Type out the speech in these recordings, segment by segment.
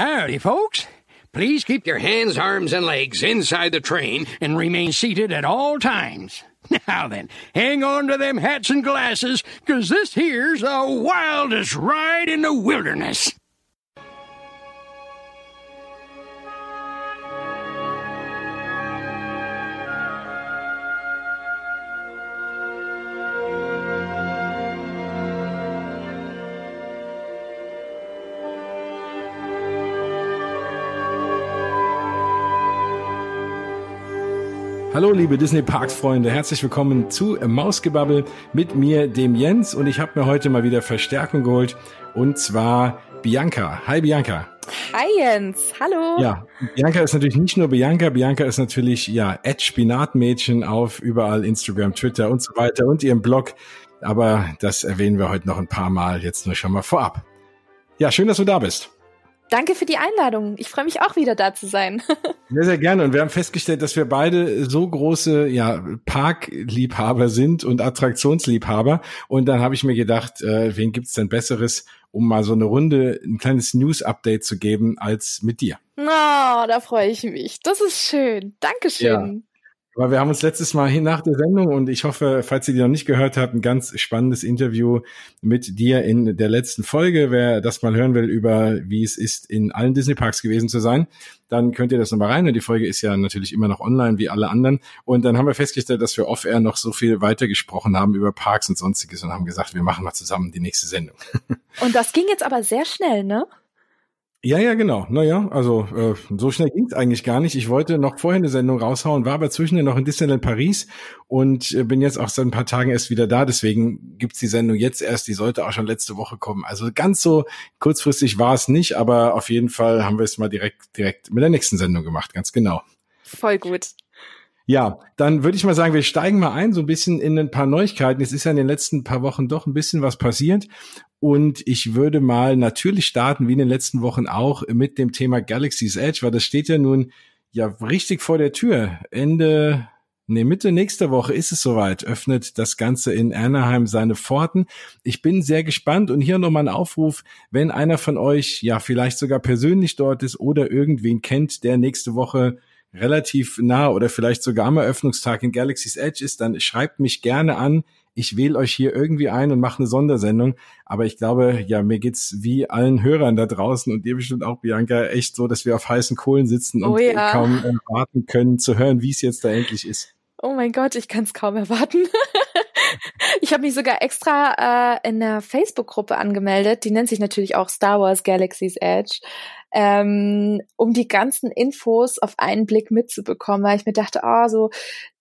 Howdy, folks. Please keep your hands, arms, and legs inside the train and remain seated at all times. Now then, hang on to them hats and glasses, 'cause this here's the wildest ride in the wilderness. Hallo liebe Disney Parks Freunde, herzlich willkommen zu Mausgebabbel mit mir, dem Jens und ich habe mir heute mal wieder Verstärkung geholt und zwar Bianca. Hi Bianca. Hi Jens, hallo. Ja, Bianca ist natürlich nicht nur Bianca, Bianca ist natürlich ja Ed Spinatmädchen auf überall Instagram, Twitter und so weiter und ihrem Blog, aber das erwähnen wir heute noch ein paar Mal, jetzt nur schon mal vorab. Ja, schön, dass du da bist. Danke für die Einladung. Ich freue mich auch wieder da zu sein. Sehr, sehr gerne. Und wir haben festgestellt, dass wir beide so große ja, Parkliebhaber sind und Attraktionsliebhaber. Und dann habe ich mir gedacht, äh, wen gibt's denn Besseres, um mal so eine Runde, ein kleines News-Update zu geben, als mit dir. Oh, da freue ich mich. Das ist schön. Dankeschön. Ja. Aber wir haben uns letztes Mal hin nach der Sendung und ich hoffe, falls ihr die noch nicht gehört habt, ein ganz spannendes Interview mit dir in der letzten Folge. Wer das mal hören will über, wie es ist, in allen Disney Parks gewesen zu sein, dann könnt ihr das nochmal rein. Und die Folge ist ja natürlich immer noch online wie alle anderen. Und dann haben wir festgestellt, dass wir off-air noch so viel weiter gesprochen haben über Parks und sonstiges und haben gesagt, wir machen mal zusammen die nächste Sendung. Und das ging jetzt aber sehr schnell, ne? Ja, ja, genau. Naja, also äh, so schnell ging's eigentlich gar nicht. Ich wollte noch vorher eine Sendung raushauen, war aber zwischendurch noch in Disneyland Paris und äh, bin jetzt auch seit ein paar Tagen erst wieder da. Deswegen gibt's die Sendung jetzt erst. Die sollte auch schon letzte Woche kommen. Also ganz so kurzfristig war es nicht, aber auf jeden Fall haben wir es mal direkt direkt mit der nächsten Sendung gemacht. Ganz genau. Voll gut. Ja, dann würde ich mal sagen, wir steigen mal ein, so ein bisschen in ein paar Neuigkeiten. Es ist ja in den letzten paar Wochen doch ein bisschen was passiert. Und ich würde mal natürlich starten, wie in den letzten Wochen auch, mit dem Thema Galaxy's Edge, weil das steht ja nun ja richtig vor der Tür. Ende, nee, Mitte nächster Woche ist es soweit, öffnet das Ganze in Anaheim seine Pforten. Ich bin sehr gespannt und hier nochmal ein Aufruf, wenn einer von euch ja vielleicht sogar persönlich dort ist oder irgendwen kennt, der nächste Woche relativ nah oder vielleicht sogar am Eröffnungstag in Galaxy's Edge ist, dann schreibt mich gerne an. Ich wähle euch hier irgendwie ein und mache eine Sondersendung. Aber ich glaube, ja, mir geht's wie allen Hörern da draußen und ihr bestimmt auch, Bianca, echt so, dass wir auf heißen Kohlen sitzen und oh ja. kaum erwarten können zu hören, wie es jetzt da endlich ist. Oh mein Gott, ich kann es kaum erwarten. ich habe mich sogar extra äh, in einer Facebook-Gruppe angemeldet. Die nennt sich natürlich auch Star Wars Galaxy's Edge ähm, um die ganzen Infos auf einen Blick mitzubekommen, weil ich mir dachte, ah, oh, so,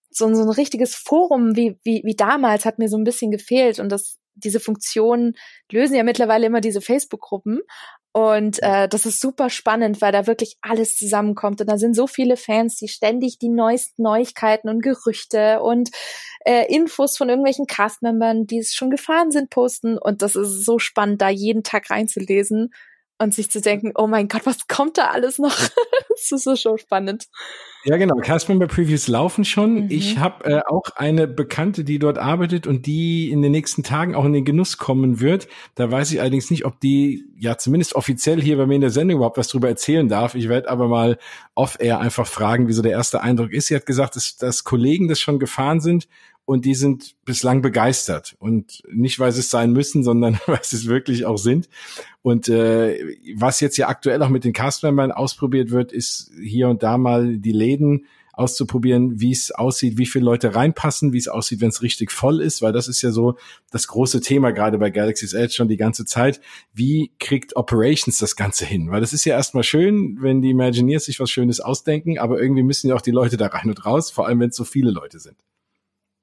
so, so ein richtiges Forum wie, wie, wie damals hat mir so ein bisschen gefehlt und das, diese Funktionen lösen ja mittlerweile immer diese Facebook-Gruppen. Und äh, das ist super spannend, weil da wirklich alles zusammenkommt. Und da sind so viele Fans, die ständig die neuesten Neuigkeiten und Gerüchte und äh, Infos von irgendwelchen Castmembern, die es schon gefahren sind, posten. Und das ist so spannend, da jeden Tag reinzulesen und sich zu denken, oh mein Gott, was kommt da alles noch? das ist so schon spannend. Ja, genau. Castmember Previews laufen schon. Mhm. Ich habe äh, auch eine Bekannte, die dort arbeitet und die in den nächsten Tagen auch in den Genuss kommen wird. Da weiß ich allerdings nicht, ob die ja zumindest offiziell hier bei mir in der Sendung überhaupt was drüber erzählen darf. Ich werde aber mal off-air einfach fragen, wie so der erste Eindruck ist. Sie hat gesagt, dass, dass Kollegen das schon gefahren sind und die sind bislang begeistert und nicht weil sie es sein müssen, sondern weil sie es wirklich auch sind. Und äh, was jetzt ja aktuell auch mit den Castmembern ausprobiert wird, ist hier und da mal die Läden auszuprobieren, wie es aussieht, wie viele Leute reinpassen, wie es aussieht, wenn es richtig voll ist, weil das ist ja so das große Thema gerade bei Galaxy's Edge schon die ganze Zeit. Wie kriegt Operations das Ganze hin? Weil das ist ja erstmal schön, wenn die Imagineers sich was Schönes ausdenken, aber irgendwie müssen ja auch die Leute da rein und raus, vor allem wenn es so viele Leute sind.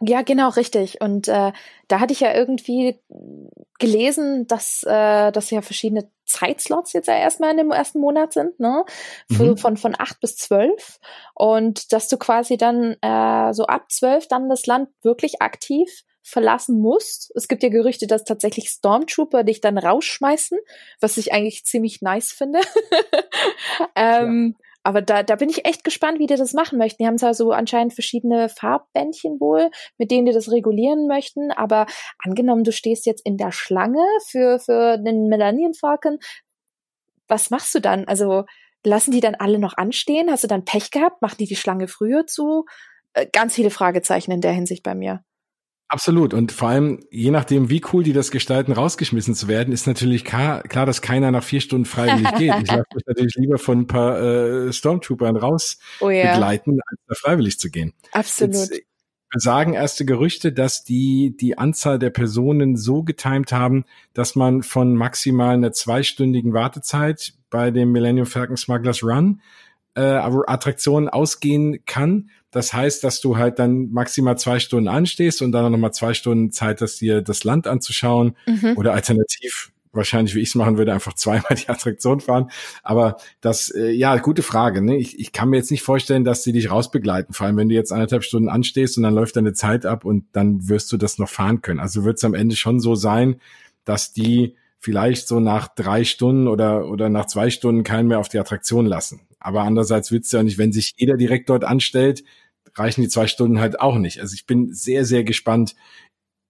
Ja, genau, richtig. Und äh, da hatte ich ja irgendwie gelesen, dass äh, dass ja verschiedene Zeitslots jetzt ja erstmal in dem ersten Monat sind, ne? Mhm. Von von acht bis zwölf und dass du quasi dann äh, so ab zwölf dann das Land wirklich aktiv verlassen musst. Es gibt ja Gerüchte, dass tatsächlich Stormtrooper dich dann rausschmeißen, was ich eigentlich ziemlich nice finde. ähm, ja. Aber da, da bin ich echt gespannt, wie die das machen möchten. Die haben zwar so anscheinend verschiedene Farbbändchen wohl, mit denen die das regulieren möchten, aber angenommen, du stehst jetzt in der Schlange für, für den Melanien Falcon, was machst du dann? Also lassen die dann alle noch anstehen? Hast du dann Pech gehabt? Machen die die Schlange früher zu? Äh, ganz viele Fragezeichen in der Hinsicht bei mir. Absolut. Und vor allem, je nachdem, wie cool die das gestalten, rausgeschmissen zu werden, ist natürlich klar, klar dass keiner nach vier Stunden freiwillig geht. Ich lasse mich natürlich lieber von ein paar äh, Stormtroopern raus oh ja. begleiten, als da freiwillig zu gehen. Absolut. Jetzt sagen erste Gerüchte, dass die die Anzahl der Personen so getimt haben, dass man von maximal einer zweistündigen Wartezeit bei dem Millennium Falcon Smugglers Run äh, Attraktionen ausgehen kann. Das heißt, dass du halt dann maximal zwei Stunden anstehst und dann nochmal zwei Stunden Zeit hast, dir das Land anzuschauen mhm. oder alternativ wahrscheinlich, wie ich es machen würde, einfach zweimal die Attraktion fahren. Aber das, äh, ja, gute Frage. Ne? Ich, ich kann mir jetzt nicht vorstellen, dass sie dich rausbegleiten. Vor allem, wenn du jetzt anderthalb Stunden anstehst und dann läuft deine Zeit ab und dann wirst du das noch fahren können. Also wird es am Ende schon so sein, dass die vielleicht so nach drei Stunden oder, oder nach zwei Stunden keinen mehr auf die Attraktion lassen. Aber andererseits willst du ja nicht, wenn sich jeder direkt dort anstellt, reichen die zwei Stunden halt auch nicht. Also ich bin sehr, sehr gespannt.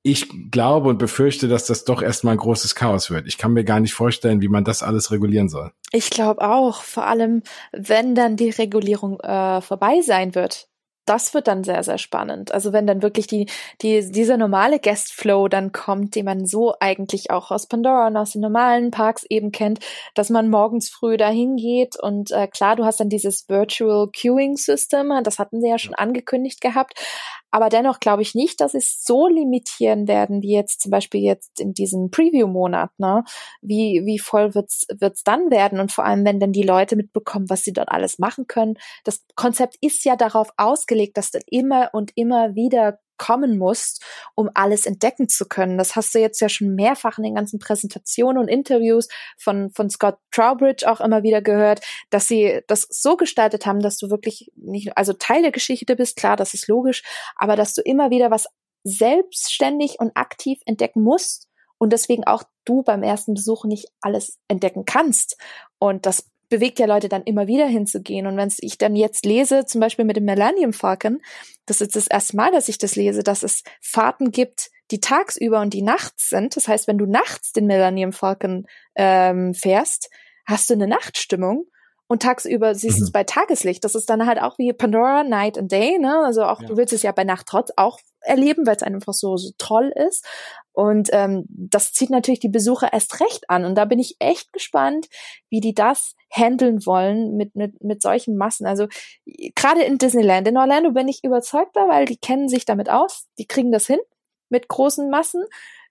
Ich glaube und befürchte, dass das doch erstmal ein großes Chaos wird. Ich kann mir gar nicht vorstellen, wie man das alles regulieren soll. Ich glaube auch, vor allem, wenn dann die Regulierung äh, vorbei sein wird das wird dann sehr, sehr spannend. Also wenn dann wirklich die, die, dieser normale Guest Flow dann kommt, den man so eigentlich auch aus Pandora und aus den normalen Parks eben kennt, dass man morgens früh dahin geht und äh, klar, du hast dann dieses Virtual Queuing System, das hatten sie ja schon angekündigt gehabt, aber dennoch glaube ich nicht, dass es so limitieren werden, wie jetzt zum Beispiel jetzt in diesem Preview-Monat. Ne? Wie, wie voll wird's wird's dann werden? Und vor allem, wenn dann die Leute mitbekommen, was sie dort alles machen können. Das Konzept ist ja darauf ausgelegt, dass dann immer und immer wieder kommen musst, um alles entdecken zu können. Das hast du jetzt ja schon mehrfach in den ganzen Präsentationen und Interviews von, von Scott Trowbridge auch immer wieder gehört, dass sie das so gestaltet haben, dass du wirklich nicht, also Teil der Geschichte bist, klar, das ist logisch, aber dass du immer wieder was selbstständig und aktiv entdecken musst und deswegen auch du beim ersten Besuch nicht alles entdecken kannst. Und das bewegt ja Leute dann immer wieder hinzugehen. Und wenn ich dann jetzt lese, zum Beispiel mit dem Millennium Falcon, das ist das erste Mal, dass ich das lese, dass es Fahrten gibt, die tagsüber und die nachts sind. Das heißt, wenn du nachts den Millennium Falcon ähm, fährst, hast du eine Nachtstimmung und tagsüber siehst du es mhm. bei Tageslicht. Das ist dann halt auch wie Pandora Night and Day, ne? Also auch ja. du willst es ja bei Nacht trotz auch erleben, weil es einfach so, so toll ist. Und ähm, das zieht natürlich die Besucher erst recht an. Und da bin ich echt gespannt, wie die das handeln wollen mit, mit, mit solchen Massen. Also gerade in Disneyland. In Orlando bin ich überzeugter, weil die kennen sich damit aus. Die kriegen das hin mit großen Massen.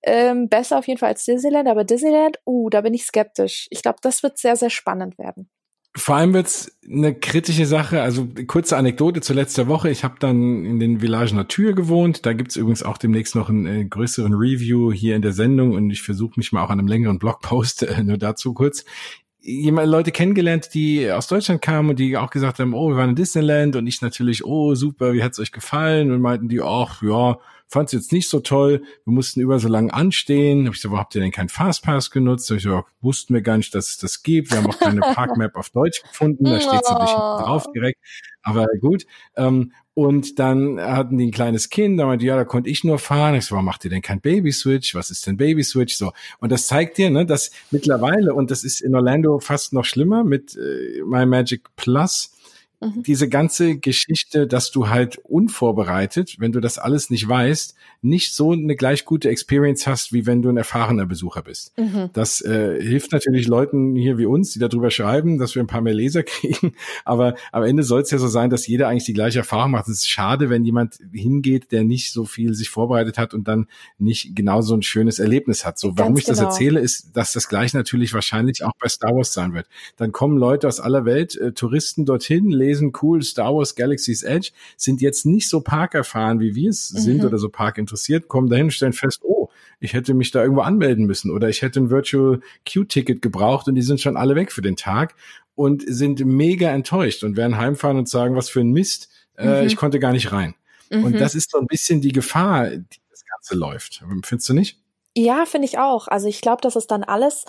Ähm, besser auf jeden Fall als Disneyland, aber Disneyland, uh, da bin ich skeptisch. Ich glaube, das wird sehr, sehr spannend werden. Vor allem wird's eine kritische Sache. Also kurze Anekdote zu letzter Woche. Ich habe dann in den Village Natur gewohnt. Da gibt's übrigens auch demnächst noch einen äh, größeren Review hier in der Sendung und ich versuche mich mal auch an einem längeren Blogpost, äh, nur dazu kurz jemand Leute kennengelernt, die aus Deutschland kamen und die auch gesagt haben, oh, wir waren in Disneyland und ich natürlich, oh, super, wie hat's euch gefallen? Und meinten die, ach, ja, fand's jetzt nicht so toll. Wir mussten über so lange anstehen. Hab ich so, wo habt ihr denn keinen Fastpass genutzt? Hab ich so, wussten wir gar nicht, dass es das gibt. Wir haben auch keine Parkmap auf Deutsch gefunden. Da steht so nicht drauf direkt. Aber gut. Ähm, und dann hatten die ein kleines Kind, da meinte, ja, da konnte ich nur fahren. Ich so, warum macht ihr denn kein Baby-Switch? Was ist denn Baby-Switch? So. Und das zeigt dir, ne, dass mittlerweile, und das ist in Orlando fast noch schlimmer mit äh, My Magic Plus, Mhm. Diese ganze Geschichte, dass du halt unvorbereitet, wenn du das alles nicht weißt, nicht so eine gleich gute Experience hast, wie wenn du ein erfahrener Besucher bist. Mhm. Das äh, hilft natürlich Leuten hier wie uns, die darüber schreiben, dass wir ein paar mehr Leser kriegen. Aber am Ende soll es ja so sein, dass jeder eigentlich die gleiche Erfahrung macht. Es ist schade, wenn jemand hingeht, der nicht so viel sich vorbereitet hat und dann nicht genau so ein schönes Erlebnis hat. So, warum Ganz ich genau. das erzähle, ist, dass das gleich natürlich wahrscheinlich auch bei Star Wars sein wird. Dann kommen Leute aus aller Welt, äh, Touristen dorthin, lesen cool Star Wars Galaxy's Edge, sind jetzt nicht so parkerfahren, wie wir es mhm. sind oder so park interessiert, kommen dahin und stellen fest, oh, ich hätte mich da irgendwo anmelden müssen oder ich hätte ein Virtual Q-Ticket gebraucht und die sind schon alle weg für den Tag und sind mega enttäuscht und werden heimfahren und sagen, was für ein Mist, äh, mhm. ich konnte gar nicht rein. Mhm. Und das ist so ein bisschen die Gefahr, die das Ganze läuft. Findest du nicht? Ja, finde ich auch. Also ich glaube, das ist dann alles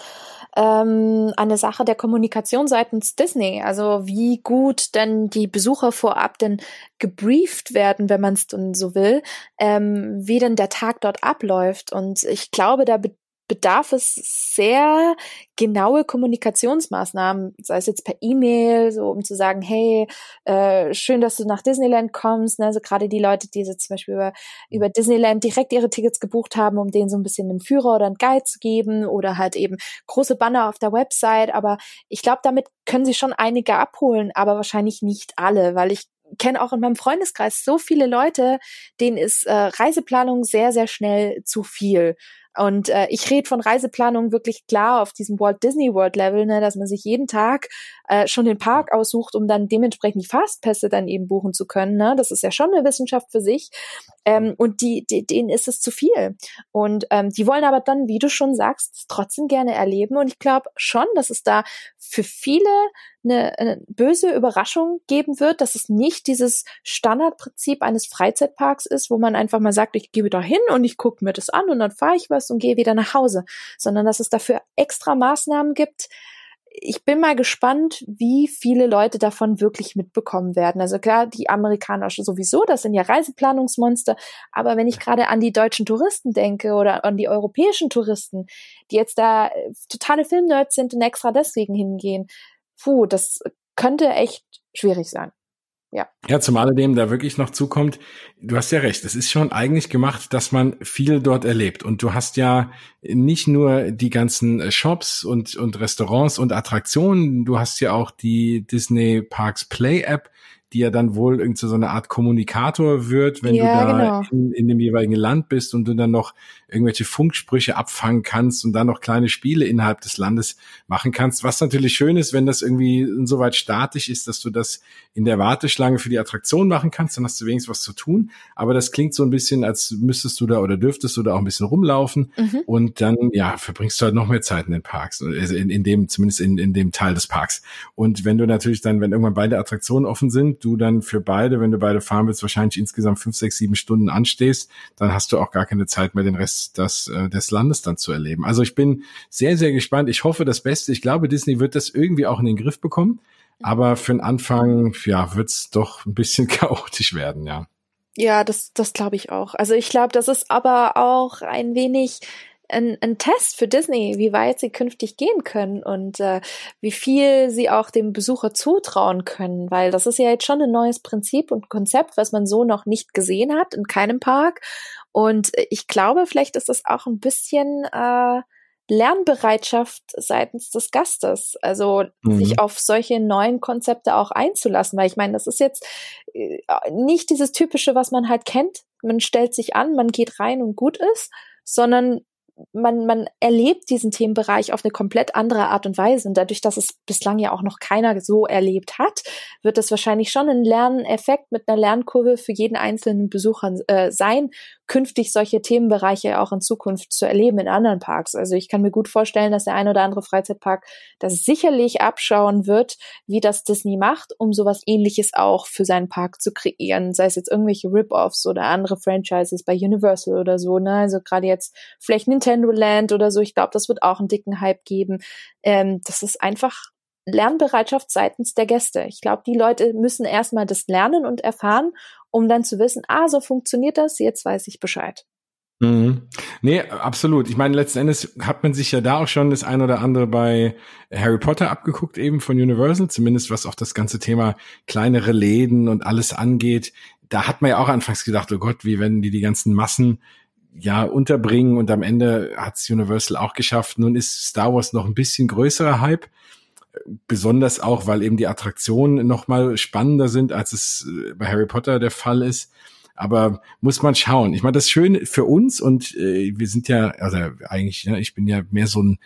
ähm, eine Sache der Kommunikation seitens Disney. Also wie gut denn die Besucher vorab denn gebrieft werden, wenn man es dann so will, ähm, wie denn der Tag dort abläuft. Und ich glaube, da bedarf es sehr genaue Kommunikationsmaßnahmen, sei es jetzt per E-Mail, so um zu sagen, hey, äh, schön, dass du nach Disneyland kommst. Ne? Also gerade die Leute, die jetzt zum Beispiel über, über Disneyland direkt ihre Tickets gebucht haben, um denen so ein bisschen einen Führer oder einen Guide zu geben oder halt eben große Banner auf der Website. Aber ich glaube, damit können sie schon einige abholen, aber wahrscheinlich nicht alle, weil ich kenne auch in meinem Freundeskreis so viele Leute, denen ist äh, Reiseplanung sehr, sehr schnell zu viel. Und äh, ich rede von Reiseplanung wirklich klar auf diesem Walt Disney World Level, ne, dass man sich jeden Tag äh, schon den Park aussucht, um dann dementsprechend die Fastpässe dann eben buchen zu können. Ne? Das ist ja schon eine Wissenschaft für sich. Ähm, und die, die, denen ist es zu viel. Und ähm, die wollen aber dann, wie du schon sagst, trotzdem gerne erleben. Und ich glaube schon, dass es da für viele eine, eine böse Überraschung geben wird, dass es nicht dieses Standardprinzip eines Freizeitparks ist, wo man einfach mal sagt, ich gehe wieder hin und ich gucke mir das an und dann fahre ich was und gehe wieder nach Hause, sondern dass es dafür extra Maßnahmen gibt, ich bin mal gespannt, wie viele Leute davon wirklich mitbekommen werden. Also klar, die Amerikaner sowieso, das sind ja Reiseplanungsmonster. Aber wenn ich gerade an die deutschen Touristen denke oder an die europäischen Touristen, die jetzt da äh, totale Filmnerds sind und extra deswegen hingehen, puh, das könnte echt schwierig sein. Ja. Ja, zum alledem da wirklich noch zukommt, du hast ja recht, es ist schon eigentlich gemacht, dass man viel dort erlebt. Und du hast ja nicht nur die ganzen Shops und, und Restaurants und Attraktionen, du hast ja auch die Disney Parks Play App, die ja dann wohl irgendwie so eine Art Kommunikator wird, wenn ja, du da genau. in, in, dem jeweiligen Land bist und du dann noch irgendwelche Funksprüche abfangen kannst und dann noch kleine Spiele innerhalb des Landes machen kannst. Was natürlich schön ist, wenn das irgendwie insoweit statisch ist, dass du das in der Warteschlange für die Attraktion machen kannst, dann hast du wenigstens was zu tun. Aber das klingt so ein bisschen, als müsstest du da oder dürftest du da auch ein bisschen rumlaufen mhm. und dann, ja, verbringst du halt noch mehr Zeit in den Parks, also in, in dem, zumindest in, in dem Teil des Parks. Und wenn du natürlich dann, wenn irgendwann beide Attraktionen offen sind, du dann für beide, wenn du beide fahren willst, wahrscheinlich insgesamt fünf, sechs, sieben Stunden anstehst, dann hast du auch gar keine Zeit mehr, den Rest des, äh, des Landes dann zu erleben. Also ich bin sehr, sehr gespannt. Ich hoffe das Beste. Ich glaube, Disney wird das irgendwie auch in den Griff bekommen. Aber für den Anfang, ja, wird's doch ein bisschen chaotisch werden, ja. Ja, das, das glaube ich auch. Also ich glaube, das ist aber auch ein wenig ein, ein Test für Disney, wie weit sie künftig gehen können und äh, wie viel sie auch dem Besucher zutrauen können, weil das ist ja jetzt schon ein neues Prinzip und Konzept, was man so noch nicht gesehen hat in keinem Park. Und ich glaube, vielleicht ist das auch ein bisschen äh, Lernbereitschaft seitens des Gastes, also mhm. sich auf solche neuen Konzepte auch einzulassen, weil ich meine, das ist jetzt äh, nicht dieses typische, was man halt kennt. Man stellt sich an, man geht rein und gut ist, sondern man, man erlebt diesen Themenbereich auf eine komplett andere Art und Weise. Und dadurch, dass es bislang ja auch noch keiner so erlebt hat, wird das wahrscheinlich schon ein Lerneffekt mit einer Lernkurve für jeden einzelnen Besucher äh, sein, künftig solche Themenbereiche auch in Zukunft zu erleben in anderen Parks. Also ich kann mir gut vorstellen, dass der ein oder andere Freizeitpark das sicherlich abschauen wird, wie das Disney macht, um sowas ähnliches auch für seinen Park zu kreieren, sei es jetzt irgendwelche Rip-Offs oder andere Franchises bei Universal oder so, ne? Also gerade jetzt vielleicht Nintendo Land oder so, ich glaube, das wird auch einen dicken Hype geben. Ähm, das ist einfach Lernbereitschaft seitens der Gäste. Ich glaube, die Leute müssen erstmal das lernen und erfahren, um dann zu wissen, ah, so funktioniert das, jetzt weiß ich Bescheid. Mhm. Nee, absolut. Ich meine, letzten Endes hat man sich ja da auch schon das ein oder andere bei Harry Potter abgeguckt, eben von Universal, zumindest was auch das ganze Thema kleinere Läden und alles angeht. Da hat man ja auch anfangs gedacht, oh Gott, wie werden die die ganzen Massen ja unterbringen und am Ende hat's Universal auch geschafft. Nun ist Star Wars noch ein bisschen größerer Hype besonders auch, weil eben die Attraktionen noch mal spannender sind, als es äh, bei Harry Potter der Fall ist. Aber muss man schauen. Ich meine, das Schöne für uns und äh, wir sind ja, also eigentlich, ja, ich bin ja mehr so ein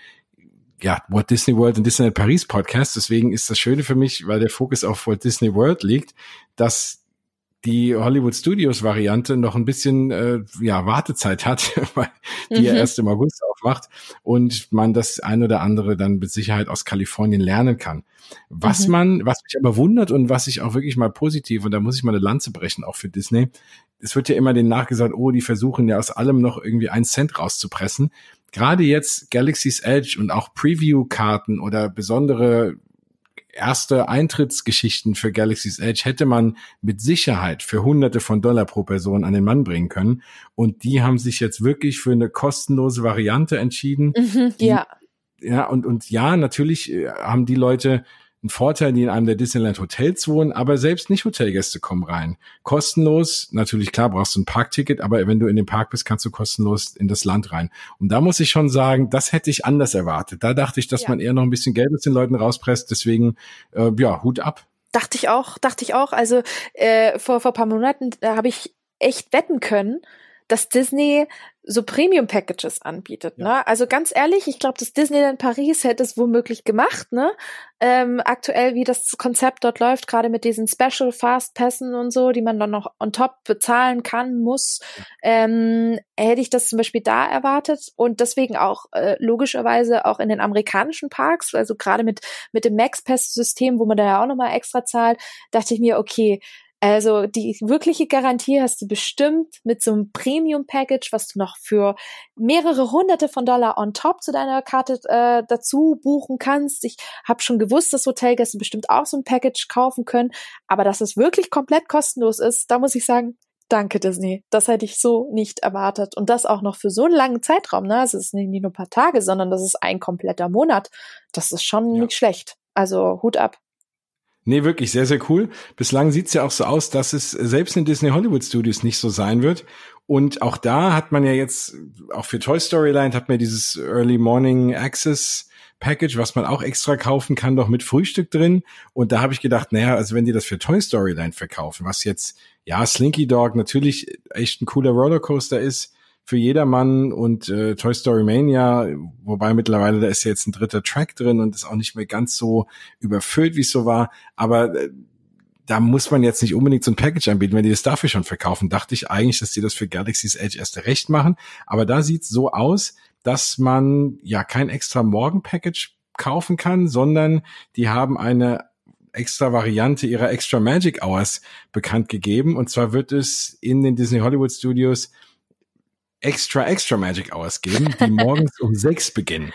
ja, Walt Disney World und Disneyland Paris Podcast. Deswegen ist das Schöne für mich, weil der Fokus auf Walt Disney World liegt, dass die Hollywood Studios Variante noch ein bisschen äh, ja Wartezeit hat, weil die mhm. ja erst im August aufmacht und man das ein oder andere dann mit Sicherheit aus Kalifornien lernen kann. Was mhm. man, was mich aber wundert und was ich auch wirklich mal positiv und da muss ich mal eine Lanze brechen auch für Disney. Es wird ja immer denen nachgesagt, oh, die versuchen ja aus allem noch irgendwie einen Cent rauszupressen. Gerade jetzt Galaxy's Edge und auch Preview-Karten oder besondere erste Eintrittsgeschichten für Galaxy's Edge hätte man mit Sicherheit für Hunderte von Dollar pro Person an den Mann bringen können. Und die haben sich jetzt wirklich für eine kostenlose Variante entschieden. Mhm, ja. Ja, und, und ja, natürlich äh, haben die Leute ein Vorteil, die in einem der Disneyland Hotels wohnen, aber selbst nicht Hotelgäste kommen rein. Kostenlos, natürlich klar, brauchst du ein Parkticket, aber wenn du in dem Park bist, kannst du kostenlos in das Land rein. Und da muss ich schon sagen, das hätte ich anders erwartet. Da dachte ich, dass ja. man eher noch ein bisschen Geld aus den Leuten rauspresst, deswegen, äh, ja, Hut ab. Dachte ich auch, dachte ich auch. Also äh, vor, vor paar Monaten, da habe ich echt wetten können, dass Disney so Premium-Packages anbietet. Ja. Ne? Also ganz ehrlich, ich glaube, das Disneyland Paris hätte es womöglich gemacht. Ne? Ähm, aktuell, wie das Konzept dort läuft, gerade mit diesen Special Fast Pässen und so, die man dann noch on top bezahlen kann, muss, ähm, hätte ich das zum Beispiel da erwartet und deswegen auch äh, logischerweise auch in den amerikanischen Parks, also gerade mit mit dem Max Pass System, wo man da ja auch nochmal extra zahlt, dachte ich mir, okay, also die wirkliche Garantie hast du bestimmt mit so einem Premium-Package, was du noch für mehrere hunderte von Dollar on top zu deiner Karte äh, dazu buchen kannst. Ich habe schon gewusst, dass Hotelgäste bestimmt auch so ein Package kaufen können, aber dass es wirklich komplett kostenlos ist, da muss ich sagen, danke Disney. Das hätte ich so nicht erwartet. Und das auch noch für so einen langen Zeitraum. Ne? Es ist nicht nur ein paar Tage, sondern das ist ein kompletter Monat. Das ist schon ja. nicht schlecht. Also Hut ab. Nee, wirklich sehr, sehr cool. Bislang sieht's ja auch so aus, dass es selbst in Disney Hollywood Studios nicht so sein wird. Und auch da hat man ja jetzt, auch für Toy Story Land hat man dieses Early Morning Access Package, was man auch extra kaufen kann, doch mit Frühstück drin. Und da habe ich gedacht, naja, also wenn die das für Toy Story Land verkaufen, was jetzt, ja, Slinky Dog natürlich echt ein cooler Rollercoaster ist, für jedermann und äh, Toy Story Mania, wobei mittlerweile da ist jetzt ein dritter Track drin und ist auch nicht mehr ganz so überfüllt, wie es so war. Aber äh, da muss man jetzt nicht unbedingt so ein Package anbieten, wenn die das dafür schon verkaufen. Dachte ich eigentlich, dass die das für Galaxy's Edge erst recht machen. Aber da sieht's so aus, dass man ja kein extra Morgen-Package kaufen kann, sondern die haben eine extra Variante ihrer Extra Magic Hours bekannt gegeben. Und zwar wird es in den Disney Hollywood Studios extra, extra Magic Hours geben, die morgens um sechs beginnen.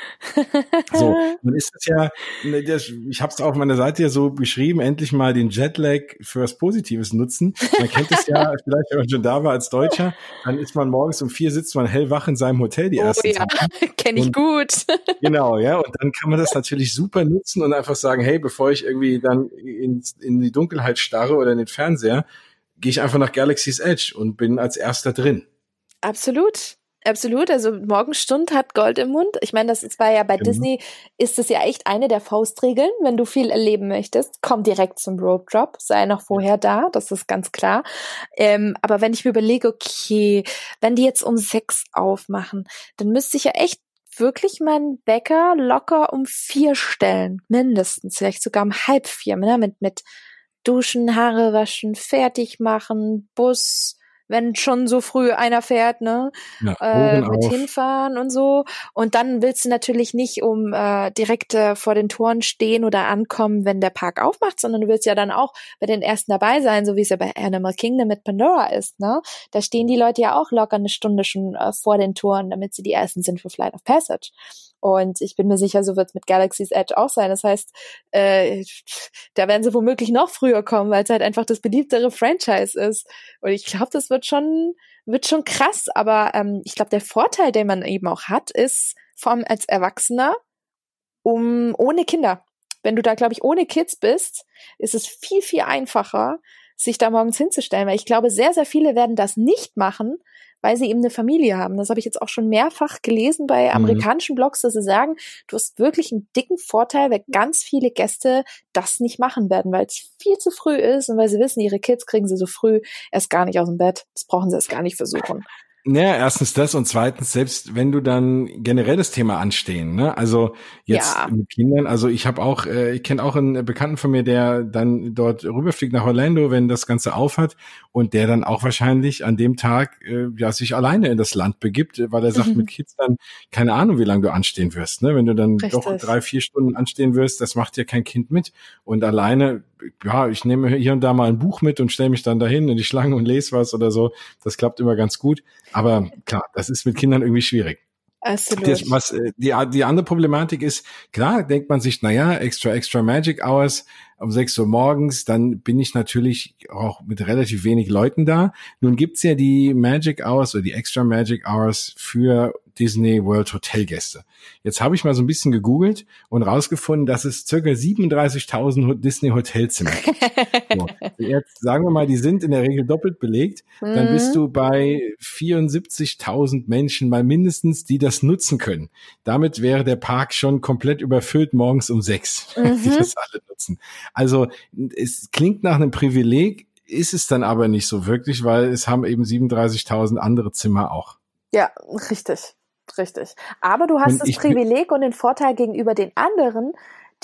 So, nun ist es ja, ne, ich habe es auf meiner Seite ja so beschrieben, endlich mal den Jetlag für was Positives nutzen. Man kennt es ja vielleicht, wenn man schon da war als Deutscher, dann ist man morgens um vier, sitzt man hellwach in seinem Hotel die oh ersten oh, ja. Kenne ich und, gut. Genau, ja, und dann kann man das natürlich super nutzen und einfach sagen, hey, bevor ich irgendwie dann in, in die Dunkelheit starre oder in den Fernseher, gehe ich einfach nach Galaxy's Edge und bin als erster drin. Absolut. Absolut, also Morgenstund hat Gold im Mund. Ich meine, das ist, war ja bei genau. Disney, ist es ja echt eine der Faustregeln. Wenn du viel erleben möchtest, komm direkt zum Rope Drop, sei noch vorher da, das ist ganz klar. Ähm, aber wenn ich mir überlege, okay, wenn die jetzt um sechs aufmachen, dann müsste ich ja echt wirklich meinen Wecker locker um vier stellen, mindestens, vielleicht sogar um halb vier, ne? mit, mit Duschen, Haare waschen, fertig machen, Bus, wenn schon so früh einer fährt, ne? Ja, äh, mit auf. hinfahren und so. Und dann willst du natürlich nicht um äh, direkt äh, vor den Toren stehen oder ankommen, wenn der Park aufmacht, sondern du willst ja dann auch bei den ersten dabei sein, so wie es ja bei Animal Kingdom mit Pandora ist, ne? Da stehen die Leute ja auch locker eine Stunde schon äh, vor den Toren, damit sie die ersten sind für Flight of Passage. Und ich bin mir sicher, so wird es mit Galaxy's Edge auch sein. Das heißt, äh, da werden sie womöglich noch früher kommen, weil es halt einfach das beliebtere Franchise ist. Und ich glaube, das wird schon, wird schon krass. Aber ähm, ich glaube, der Vorteil, den man eben auch hat, ist allem als Erwachsener, um ohne Kinder. Wenn du da, glaube ich, ohne Kids bist, ist es viel, viel einfacher, sich da morgens hinzustellen, weil ich glaube, sehr, sehr viele werden das nicht machen, weil sie eben eine Familie haben. Das habe ich jetzt auch schon mehrfach gelesen bei mhm. amerikanischen mhm. Blogs, dass sie sagen, du hast wirklich einen dicken Vorteil, weil ganz viele Gäste das nicht machen werden, weil es viel zu früh ist und weil sie wissen, ihre Kids kriegen sie so früh erst gar nicht aus dem Bett. Das brauchen sie erst gar nicht versuchen. Naja, erstens das und zweitens, selbst wenn du dann generell das Thema anstehen, ne? Also jetzt ja. mit Kindern, also ich habe auch, äh, ich kenne auch einen Bekannten von mir, der dann dort rüberfliegt nach Orlando, wenn das Ganze aufhat und der dann auch wahrscheinlich an dem Tag äh, ja sich alleine in das Land begibt, weil er sagt, mhm. mit Kids dann keine Ahnung, wie lange du anstehen wirst, ne? Wenn du dann Richtig. doch drei, vier Stunden anstehen wirst, das macht dir kein Kind mit und alleine ja, ich nehme hier und da mal ein Buch mit und stelle mich dann dahin in die Schlange und lese was oder so. Das klappt immer ganz gut. Aber klar, das ist mit Kindern irgendwie schwierig. Absolut. Das, was, äh, die, die andere Problematik ist, klar denkt man sich, naja, extra, extra Magic Hours um 6 Uhr morgens, dann bin ich natürlich auch mit relativ wenig Leuten da. Nun gibt's ja die Magic Hours oder die Extra Magic Hours für Disney World Hotelgäste. Jetzt habe ich mal so ein bisschen gegoogelt und rausgefunden, dass es circa 37.000 Disney Hotelzimmer gibt. so, jetzt sagen wir mal, die sind in der Regel doppelt belegt, dann bist mhm. du bei 74.000 Menschen mal mindestens, die das nutzen können. Damit wäre der Park schon komplett überfüllt morgens um sechs, mhm. die das alle nutzen. Also es klingt nach einem Privileg, ist es dann aber nicht so wirklich, weil es haben eben 37.000 andere Zimmer auch. Ja, richtig. Richtig. Aber du hast und das Privileg und den Vorteil gegenüber den anderen,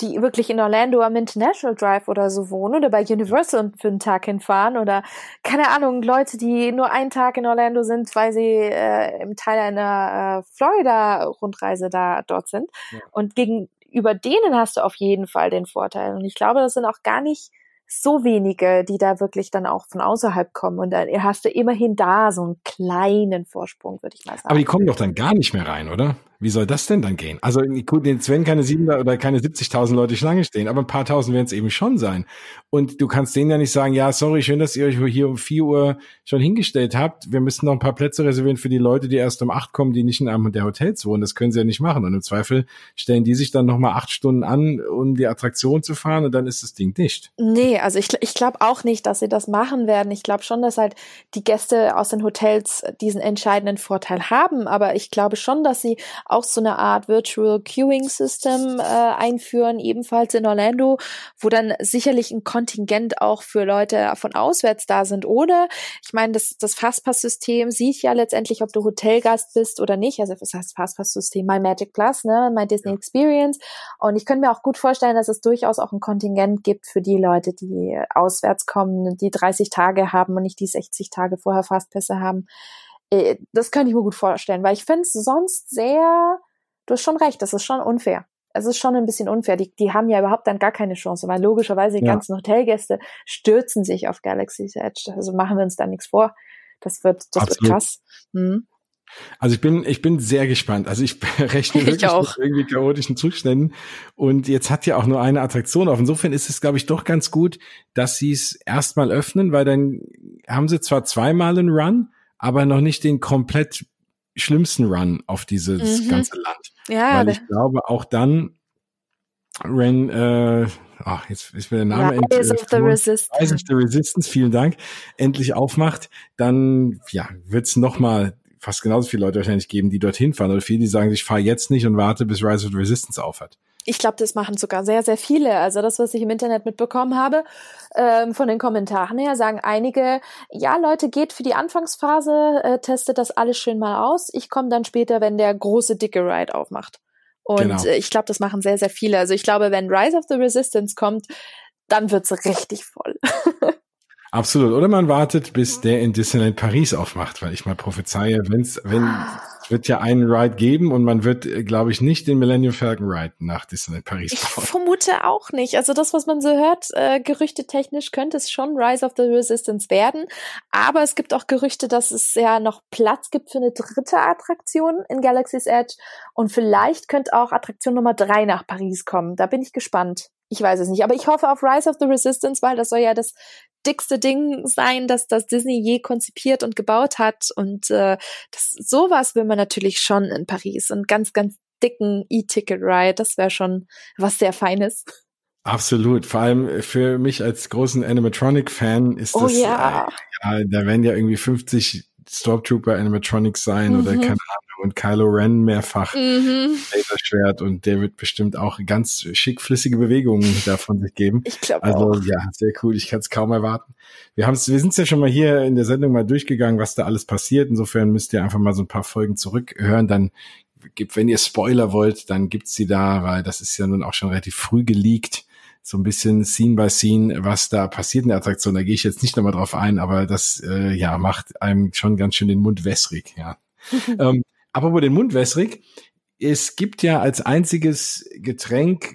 die wirklich in Orlando am International Drive oder so wohnen oder bei Universal für einen Tag hinfahren oder keine Ahnung, Leute, die nur einen Tag in Orlando sind, weil sie äh, im Teil einer äh, Florida-Rundreise da dort sind. Ja. Und gegenüber denen hast du auf jeden Fall den Vorteil. Und ich glaube, das sind auch gar nicht so wenige, die da wirklich dann auch von außerhalb kommen. Und dann hast du immerhin da so einen kleinen Vorsprung, würde ich mal sagen. Aber die kommen doch dann gar nicht mehr rein, oder? Wie soll das denn dann gehen? Also gut, den Sven keine sieben oder keine 70.000 Leute Schlange stehen, aber ein paar tausend werden es eben schon sein. Und du kannst denen ja nicht sagen, ja, sorry, schön, dass ihr euch hier um vier Uhr schon hingestellt habt. Wir müssen noch ein paar Plätze reservieren für die Leute, die erst um acht kommen, die nicht in einem der Hotels wohnen. Das können sie ja nicht machen. Und im Zweifel stellen die sich dann noch mal acht Stunden an, um die Attraktion zu fahren und dann ist das Ding dicht. Nee, also ich, ich glaube auch nicht, dass sie das machen werden. Ich glaube schon, dass halt die Gäste aus den Hotels diesen entscheidenden Vorteil haben. Aber ich glaube schon, dass sie auch so eine Art Virtual Queuing System äh, einführen, ebenfalls in Orlando, wo dann sicherlich ein Kontingent auch für Leute von auswärts da sind. Oder ich meine, das, das Fastpass-System sieht ja letztendlich, ob du Hotelgast bist oder nicht. Also das heißt Fastpass-System My Magic Plus, ne, My Disney Experience. Und ich könnte mir auch gut vorstellen, dass es durchaus auch ein Kontingent gibt für die Leute, die auswärts kommen, die 30 Tage haben und nicht die 60 Tage vorher Fastpässe haben. Äh, das könnte ich mir gut vorstellen, weil ich finde es sonst sehr, du hast schon recht, das ist schon unfair. Es ist schon ein bisschen unfair. Die, die haben ja überhaupt dann gar keine Chance, weil logischerweise die ja. ganzen Hotelgäste stürzen sich auf Galaxy's Edge. Also machen wir uns da nichts vor. Das wird, das Absolut. wird krass. Hm. Also ich bin, ich bin sehr gespannt. Also ich rechne wirklich ich mit irgendwie chaotischen Zuständen. Und jetzt hat ja auch nur eine Attraktion auf. Insofern ist es, glaube ich, doch ganz gut, dass sie es erstmal öffnen, weil dann haben sie zwar zweimal einen Run, aber noch nicht den komplett schlimmsten Run auf dieses mhm. ganze Land. Ja, Weil ich glaube, auch dann, wenn, äh, ach, jetzt ist mir der Name Rise end, of the Resistance. Rise of the Resistance, vielen Dank, endlich aufmacht, dann ja, wird's noch mal fast genauso viele Leute wahrscheinlich geben, die dorthin fahren. Oder viele, die sagen, ich fahre jetzt nicht und warte, bis Rise of the Resistance aufhört. Ich glaube, das machen sogar sehr, sehr viele. Also das, was ich im Internet mitbekommen habe, ähm, von den Kommentaren her, sagen einige, ja, Leute, geht für die Anfangsphase, äh, testet das alles schön mal aus. Ich komme dann später, wenn der große, dicke Ride aufmacht. Und genau. äh, ich glaube, das machen sehr, sehr viele. Also ich glaube, wenn Rise of the Resistance kommt, dann wird's richtig voll. Absolut. Oder man wartet, bis der in Disneyland Paris aufmacht, weil ich mal prophezeie, wenn's, wenn ah wird ja einen Ride geben und man wird, äh, glaube ich, nicht den Millennium Falcon Ride nach Disneyland Paris bauen. Ich vermute auch nicht. Also das, was man so hört, äh, gerüchtetechnisch könnte es schon Rise of the Resistance werden. Aber es gibt auch Gerüchte, dass es ja noch Platz gibt für eine dritte Attraktion in Galaxy's Edge. Und vielleicht könnte auch Attraktion Nummer drei nach Paris kommen. Da bin ich gespannt. Ich weiß es nicht, aber ich hoffe auf Rise of the Resistance, weil das soll ja das dickste Ding sein, das das Disney je konzipiert und gebaut hat. Und äh, das, sowas will man natürlich schon in Paris. Und ganz, ganz dicken E-Ticket-Ride, das wäre schon was sehr Feines. Absolut. Vor allem für mich als großen Animatronic-Fan ist oh, das, ja. Äh, ja, da werden ja irgendwie 50 Stormtrooper Animatronics sein mhm. oder keine Ahnung und Kylo Ren mehrfach mhm. Laserschwert und der wird bestimmt auch ganz schick flüssige Bewegungen davon sich geben. Ich glaube Also auch. ja, sehr cool. Ich kann es kaum erwarten. Wir haben wir sind ja schon mal hier in der Sendung mal durchgegangen, was da alles passiert. Insofern müsst ihr einfach mal so ein paar Folgen zurückhören. Dann gibt, wenn ihr Spoiler wollt, dann gibt's sie da, weil das ist ja nun auch schon relativ früh geleakt so ein bisschen Scene by Scene, was da passiert in der Attraktion. Da gehe ich jetzt nicht nochmal drauf ein, aber das äh, ja macht einem schon ganz schön den Mund wässrig. Ja. ähm, aber wo den Mund wässrig, es gibt ja als einziges Getränk,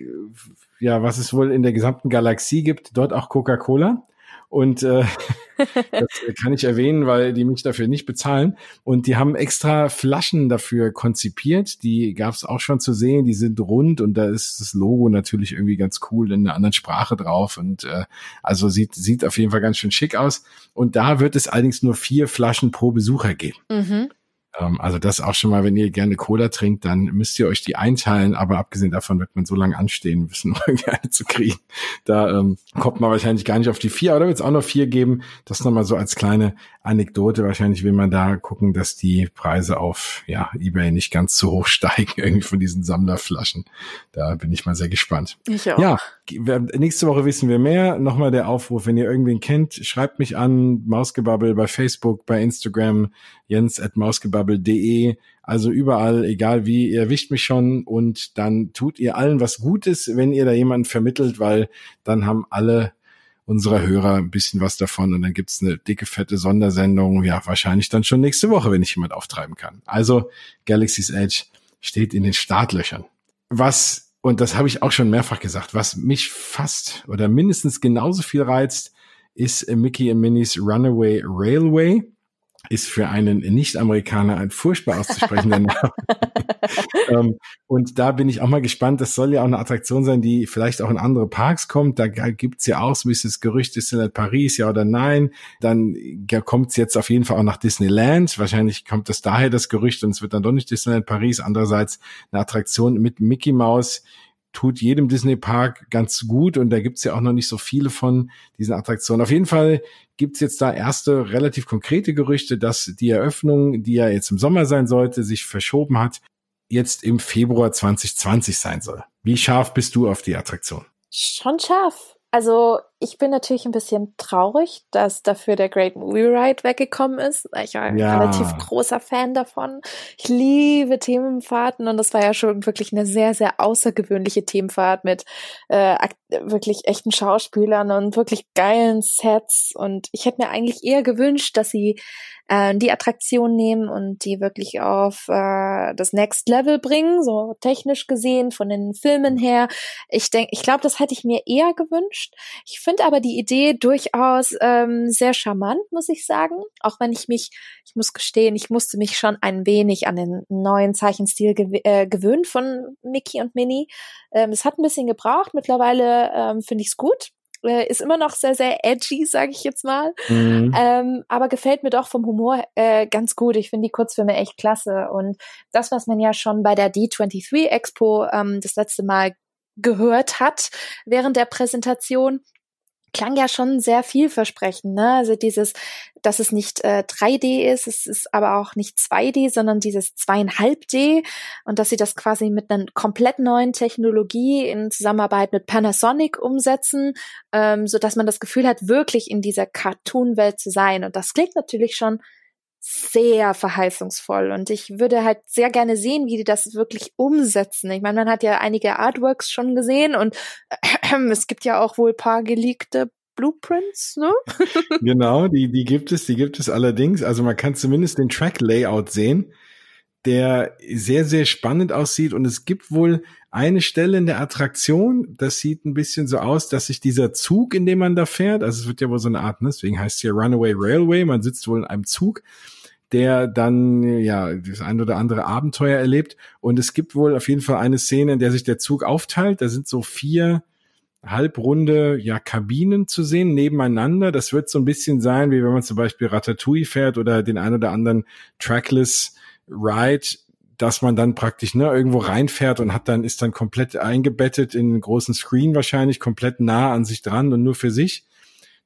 ja, was es wohl in der gesamten Galaxie gibt, dort auch Coca-Cola. Und äh, Das kann ich erwähnen, weil die mich dafür nicht bezahlen. Und die haben extra Flaschen dafür konzipiert. Die gab es auch schon zu sehen. Die sind rund und da ist das Logo natürlich irgendwie ganz cool in einer anderen Sprache drauf. Und äh, also sieht, sieht auf jeden Fall ganz schön schick aus. Und da wird es allerdings nur vier Flaschen pro Besucher geben. Mhm. Ähm, also das auch schon mal, wenn ihr gerne Cola trinkt, dann müsst ihr euch die einteilen. Aber abgesehen davon wird man so lange anstehen müssen, um gerne zu kriegen. Da ähm, kommt man wahrscheinlich gar nicht auf die vier, aber da wird es auch noch vier geben. Das nochmal so als kleine Anekdote. Wahrscheinlich will man da gucken, dass die Preise auf ja, Ebay nicht ganz zu hoch steigen, irgendwie von diesen Sammlerflaschen. Da bin ich mal sehr gespannt. Ich auch. Ja, nächste Woche wissen wir mehr. Nochmal der Aufruf, wenn ihr irgendwen kennt, schreibt mich an, Mausgebabbel bei Facebook, bei Instagram, jens at mausgebabbel.de. Also überall, egal wie, ihr erwischt mich schon und dann tut ihr allen was Gutes, wenn ihr da jemanden vermittelt, weil dann haben alle unserer Hörer ein bisschen was davon und dann gibt's eine dicke, fette Sondersendung, ja, wahrscheinlich dann schon nächste Woche, wenn ich jemand auftreiben kann. Also Galaxy's Edge steht in den Startlöchern. Was, und das habe ich auch schon mehrfach gesagt, was mich fast oder mindestens genauso viel reizt, ist Mickey and Minnie's Runaway Railway ist für einen Nicht-Amerikaner ein furchtbar auszusprechender Name. ähm, und da bin ich auch mal gespannt. Das soll ja auch eine Attraktion sein, die vielleicht auch in andere Parks kommt. Da gibt's ja auch so ein bisschen das Gerücht, Disneyland Paris, ja oder nein. Dann ja, kommt's jetzt auf jeden Fall auch nach Disneyland. Wahrscheinlich kommt das daher das Gerücht und es wird dann doch nicht Disneyland Paris. Andererseits eine Attraktion mit Mickey Mouse, tut jedem Disney-Park ganz gut und da gibt's ja auch noch nicht so viele von diesen Attraktionen. Auf jeden Fall gibt's jetzt da erste relativ konkrete Gerüchte, dass die Eröffnung, die ja jetzt im Sommer sein sollte, sich verschoben hat, jetzt im Februar 2020 sein soll. Wie scharf bist du auf die Attraktion? Schon scharf. Also ich bin natürlich ein bisschen traurig, dass dafür der Great Movie Ride weggekommen ist. Ich war ein ja. relativ großer Fan davon. Ich liebe Themenfahrten und das war ja schon wirklich eine sehr, sehr außergewöhnliche Themenfahrt mit äh, wirklich echten Schauspielern und wirklich geilen Sets. Und ich hätte mir eigentlich eher gewünscht, dass sie äh, die Attraktion nehmen und die wirklich auf äh, das Next Level bringen, so technisch gesehen, von den Filmen her. Ich denke, ich glaube, das hätte ich mir eher gewünscht. Ich finde aber die Idee durchaus ähm, sehr charmant, muss ich sagen. Auch wenn ich mich, ich muss gestehen, ich musste mich schon ein wenig an den neuen Zeichenstil gew äh, gewöhnen von Mickey und Minnie. Ähm, es hat ein bisschen gebraucht. Mittlerweile ähm, finde ich es gut äh, ist immer noch sehr, sehr edgy, sage ich jetzt mal. Mhm. Ähm, aber gefällt mir doch vom Humor äh, ganz gut. Ich finde die Kurzfilme echt klasse. Und das, was man ja schon bei der D23 Expo ähm, das letzte Mal gehört hat während der Präsentation, klang ja schon sehr vielversprechend, ne? Also dieses, dass es nicht äh, 3D ist, es ist aber auch nicht 2D, sondern dieses zweieinhalb D und dass sie das quasi mit einer komplett neuen Technologie in Zusammenarbeit mit Panasonic umsetzen, ähm, so dass man das Gefühl hat, wirklich in dieser Cartoon-Welt zu sein. Und das klingt natürlich schon sehr verheißungsvoll und ich würde halt sehr gerne sehen, wie die das wirklich umsetzen. Ich meine, man hat ja einige Artworks schon gesehen und äh, es gibt ja auch wohl paar geleakte Blueprints, ne? genau, die, die gibt es, die gibt es allerdings. Also man kann zumindest den Track-Layout sehen, der sehr, sehr spannend aussieht und es gibt wohl eine Stelle in der Attraktion, das sieht ein bisschen so aus, dass sich dieser Zug, in dem man da fährt, also es wird ja wohl so eine Art, ne, deswegen heißt es ja Runaway Railway, man sitzt wohl in einem Zug, der dann ja das ein oder andere Abenteuer erlebt. Und es gibt wohl auf jeden Fall eine Szene, in der sich der Zug aufteilt. Da sind so vier halbrunde ja Kabinen zu sehen nebeneinander. Das wird so ein bisschen sein, wie wenn man zum Beispiel Ratatouille fährt oder den ein oder anderen Trackless Ride, dass man dann praktisch ne, irgendwo reinfährt und hat dann ist dann komplett eingebettet in einen großen Screen wahrscheinlich komplett nah an sich dran und nur für sich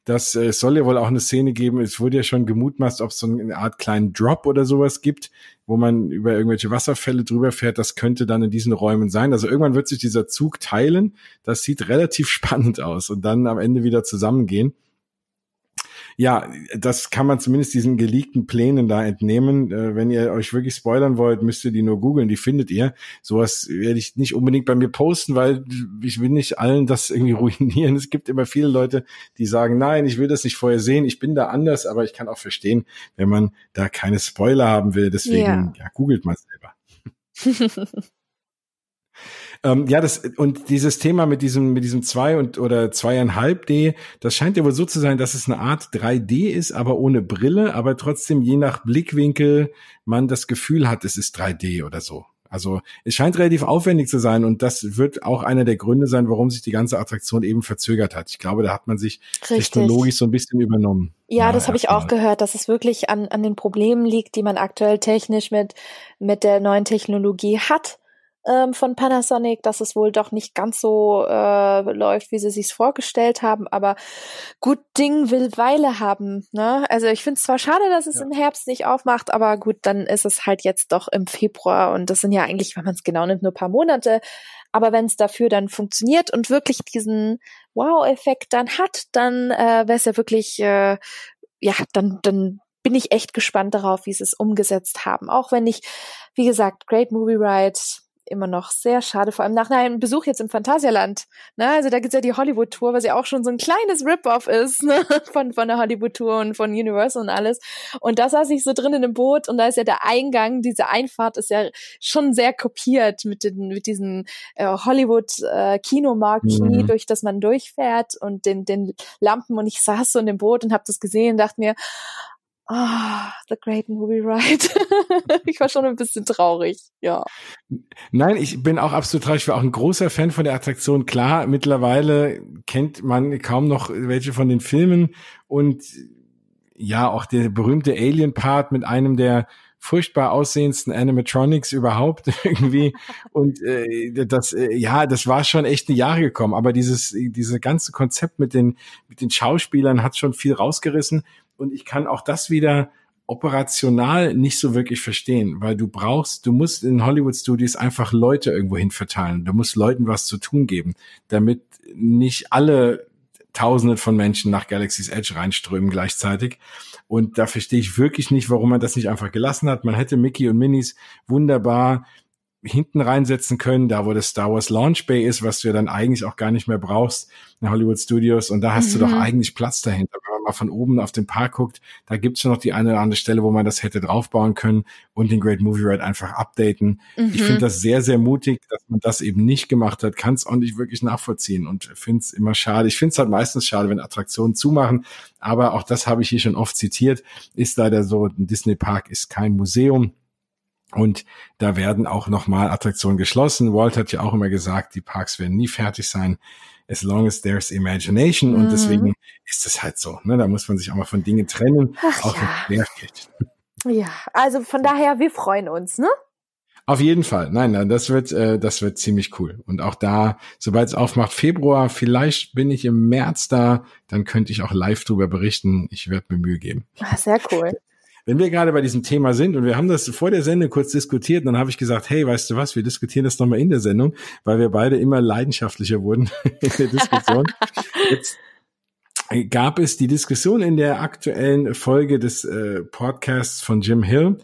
dass äh, soll ja wohl auch eine Szene geben, es wurde ja schon gemutmaßt, ob es so eine Art kleinen Drop oder sowas gibt, wo man über irgendwelche Wasserfälle drüber fährt, das könnte dann in diesen Räumen sein. Also irgendwann wird sich dieser Zug teilen, das sieht relativ spannend aus und dann am Ende wieder zusammengehen ja, das kann man zumindest diesen geleakten Plänen da entnehmen. Äh, wenn ihr euch wirklich spoilern wollt, müsst ihr die nur googeln, die findet ihr. Sowas werde ich nicht unbedingt bei mir posten, weil ich will nicht allen das irgendwie ruinieren. Es gibt immer viele Leute, die sagen, nein, ich will das nicht vorher sehen, ich bin da anders, aber ich kann auch verstehen, wenn man da keine Spoiler haben will. Deswegen, ja, ja googelt mal selber. Ähm, ja, das und dieses Thema mit diesem mit diesem zwei und oder zweieinhalb D, das scheint ja wohl so zu sein, dass es eine Art 3D ist, aber ohne Brille, aber trotzdem je nach Blickwinkel man das Gefühl hat, es ist 3D oder so. Also es scheint relativ aufwendig zu sein und das wird auch einer der Gründe sein, warum sich die ganze Attraktion eben verzögert hat. Ich glaube, da hat man sich Richtig. technologisch so ein bisschen übernommen. Ja, ja das habe ich auch gehört, dass es wirklich an, an den Problemen liegt, die man aktuell technisch mit, mit der neuen Technologie hat ähm, von Panasonic, dass es wohl doch nicht ganz so äh, läuft, wie sie sich vorgestellt haben. Aber gut Ding will Weile haben. Ne? Also ich finde es zwar schade, dass es ja. im Herbst nicht aufmacht, aber gut, dann ist es halt jetzt doch im Februar und das sind ja eigentlich, wenn man es genau nimmt, nur paar Monate. Aber wenn es dafür dann funktioniert und wirklich diesen Wow-Effekt dann hat, dann äh, wäre es ja wirklich, äh, ja, dann, dann bin ich echt gespannt darauf, wie sie es umgesetzt haben. Auch wenn ich, wie gesagt, Great Movie Ride immer noch sehr schade, vor allem nach einem Besuch jetzt im Phantasialand. Ne? Also da gibt's ja die Hollywood-Tour, was ja auch schon so ein kleines Rip-Off ist ne? von, von der Hollywood-Tour und von Universal und alles. Und da saß ich so drin in dem Boot und da ist ja der Eingang, diese Einfahrt ist ja schon sehr kopiert mit, den, mit diesen äh, Hollywood-Kinomarquis, äh, mhm. durch das man durchfährt und den, den Lampen. Und ich saß so in dem Boot und habe das gesehen und dachte mir, Ah, The Great Movie Ride. ich war schon ein bisschen traurig, ja. Nein, ich bin auch absolut traurig. Ich war auch ein großer Fan von der Attraktion. Klar, mittlerweile kennt man kaum noch welche von den Filmen und ja, auch der berühmte Alien-Part mit einem der furchtbar aussehendsten Animatronics überhaupt irgendwie und äh, das äh, ja das war schon echt eine Jahre gekommen aber dieses diese ganze Konzept mit den mit den Schauspielern hat schon viel rausgerissen und ich kann auch das wieder operational nicht so wirklich verstehen, weil du brauchst, du musst in Hollywood Studios einfach Leute irgendwo hin verteilen. Du musst Leuten was zu tun geben, damit nicht alle Tausende von Menschen nach Galaxy's Edge reinströmen gleichzeitig. Und da verstehe ich wirklich nicht, warum man das nicht einfach gelassen hat. Man hätte Mickey und Minis wunderbar hinten reinsetzen können, da wo das Star Wars Launch Bay ist, was du ja dann eigentlich auch gar nicht mehr brauchst in Hollywood Studios. Und da hast mhm. du doch mhm. eigentlich Platz dahinter. Wenn man mal von oben auf den Park guckt, da gibt's schon noch die eine oder andere Stelle, wo man das hätte draufbauen können und den Great Movie Ride einfach updaten. Mhm. Ich finde das sehr, sehr mutig, dass man das eben nicht gemacht hat. Kann es auch nicht wirklich nachvollziehen und finde es immer schade. Ich finde es halt meistens schade, wenn Attraktionen zumachen. Aber auch das habe ich hier schon oft zitiert. Ist leider so, ein Disney Park ist kein Museum und da werden auch nochmal Attraktionen geschlossen. Walt hat ja auch immer gesagt, die Parks werden nie fertig sein, as long as there's imagination. Mhm. Und deswegen ist es halt so. Ne? Da muss man sich auch mal von Dingen trennen, Ach auch ja. Ja, also von daher, wir freuen uns, ne? Auf jeden Fall. Nein, nein, das wird, äh, das wird ziemlich cool. Und auch da, sobald es aufmacht, Februar, vielleicht bin ich im März da, dann könnte ich auch live drüber berichten. Ich werde mir Mühe geben. Ach, sehr cool. Wenn wir gerade bei diesem Thema sind und wir haben das vor der Sendung kurz diskutiert, dann habe ich gesagt, hey, weißt du was, wir diskutieren das nochmal in der Sendung, weil wir beide immer leidenschaftlicher wurden in der Diskussion. Jetzt gab es die Diskussion in der aktuellen Folge des äh, Podcasts von Jim Hill.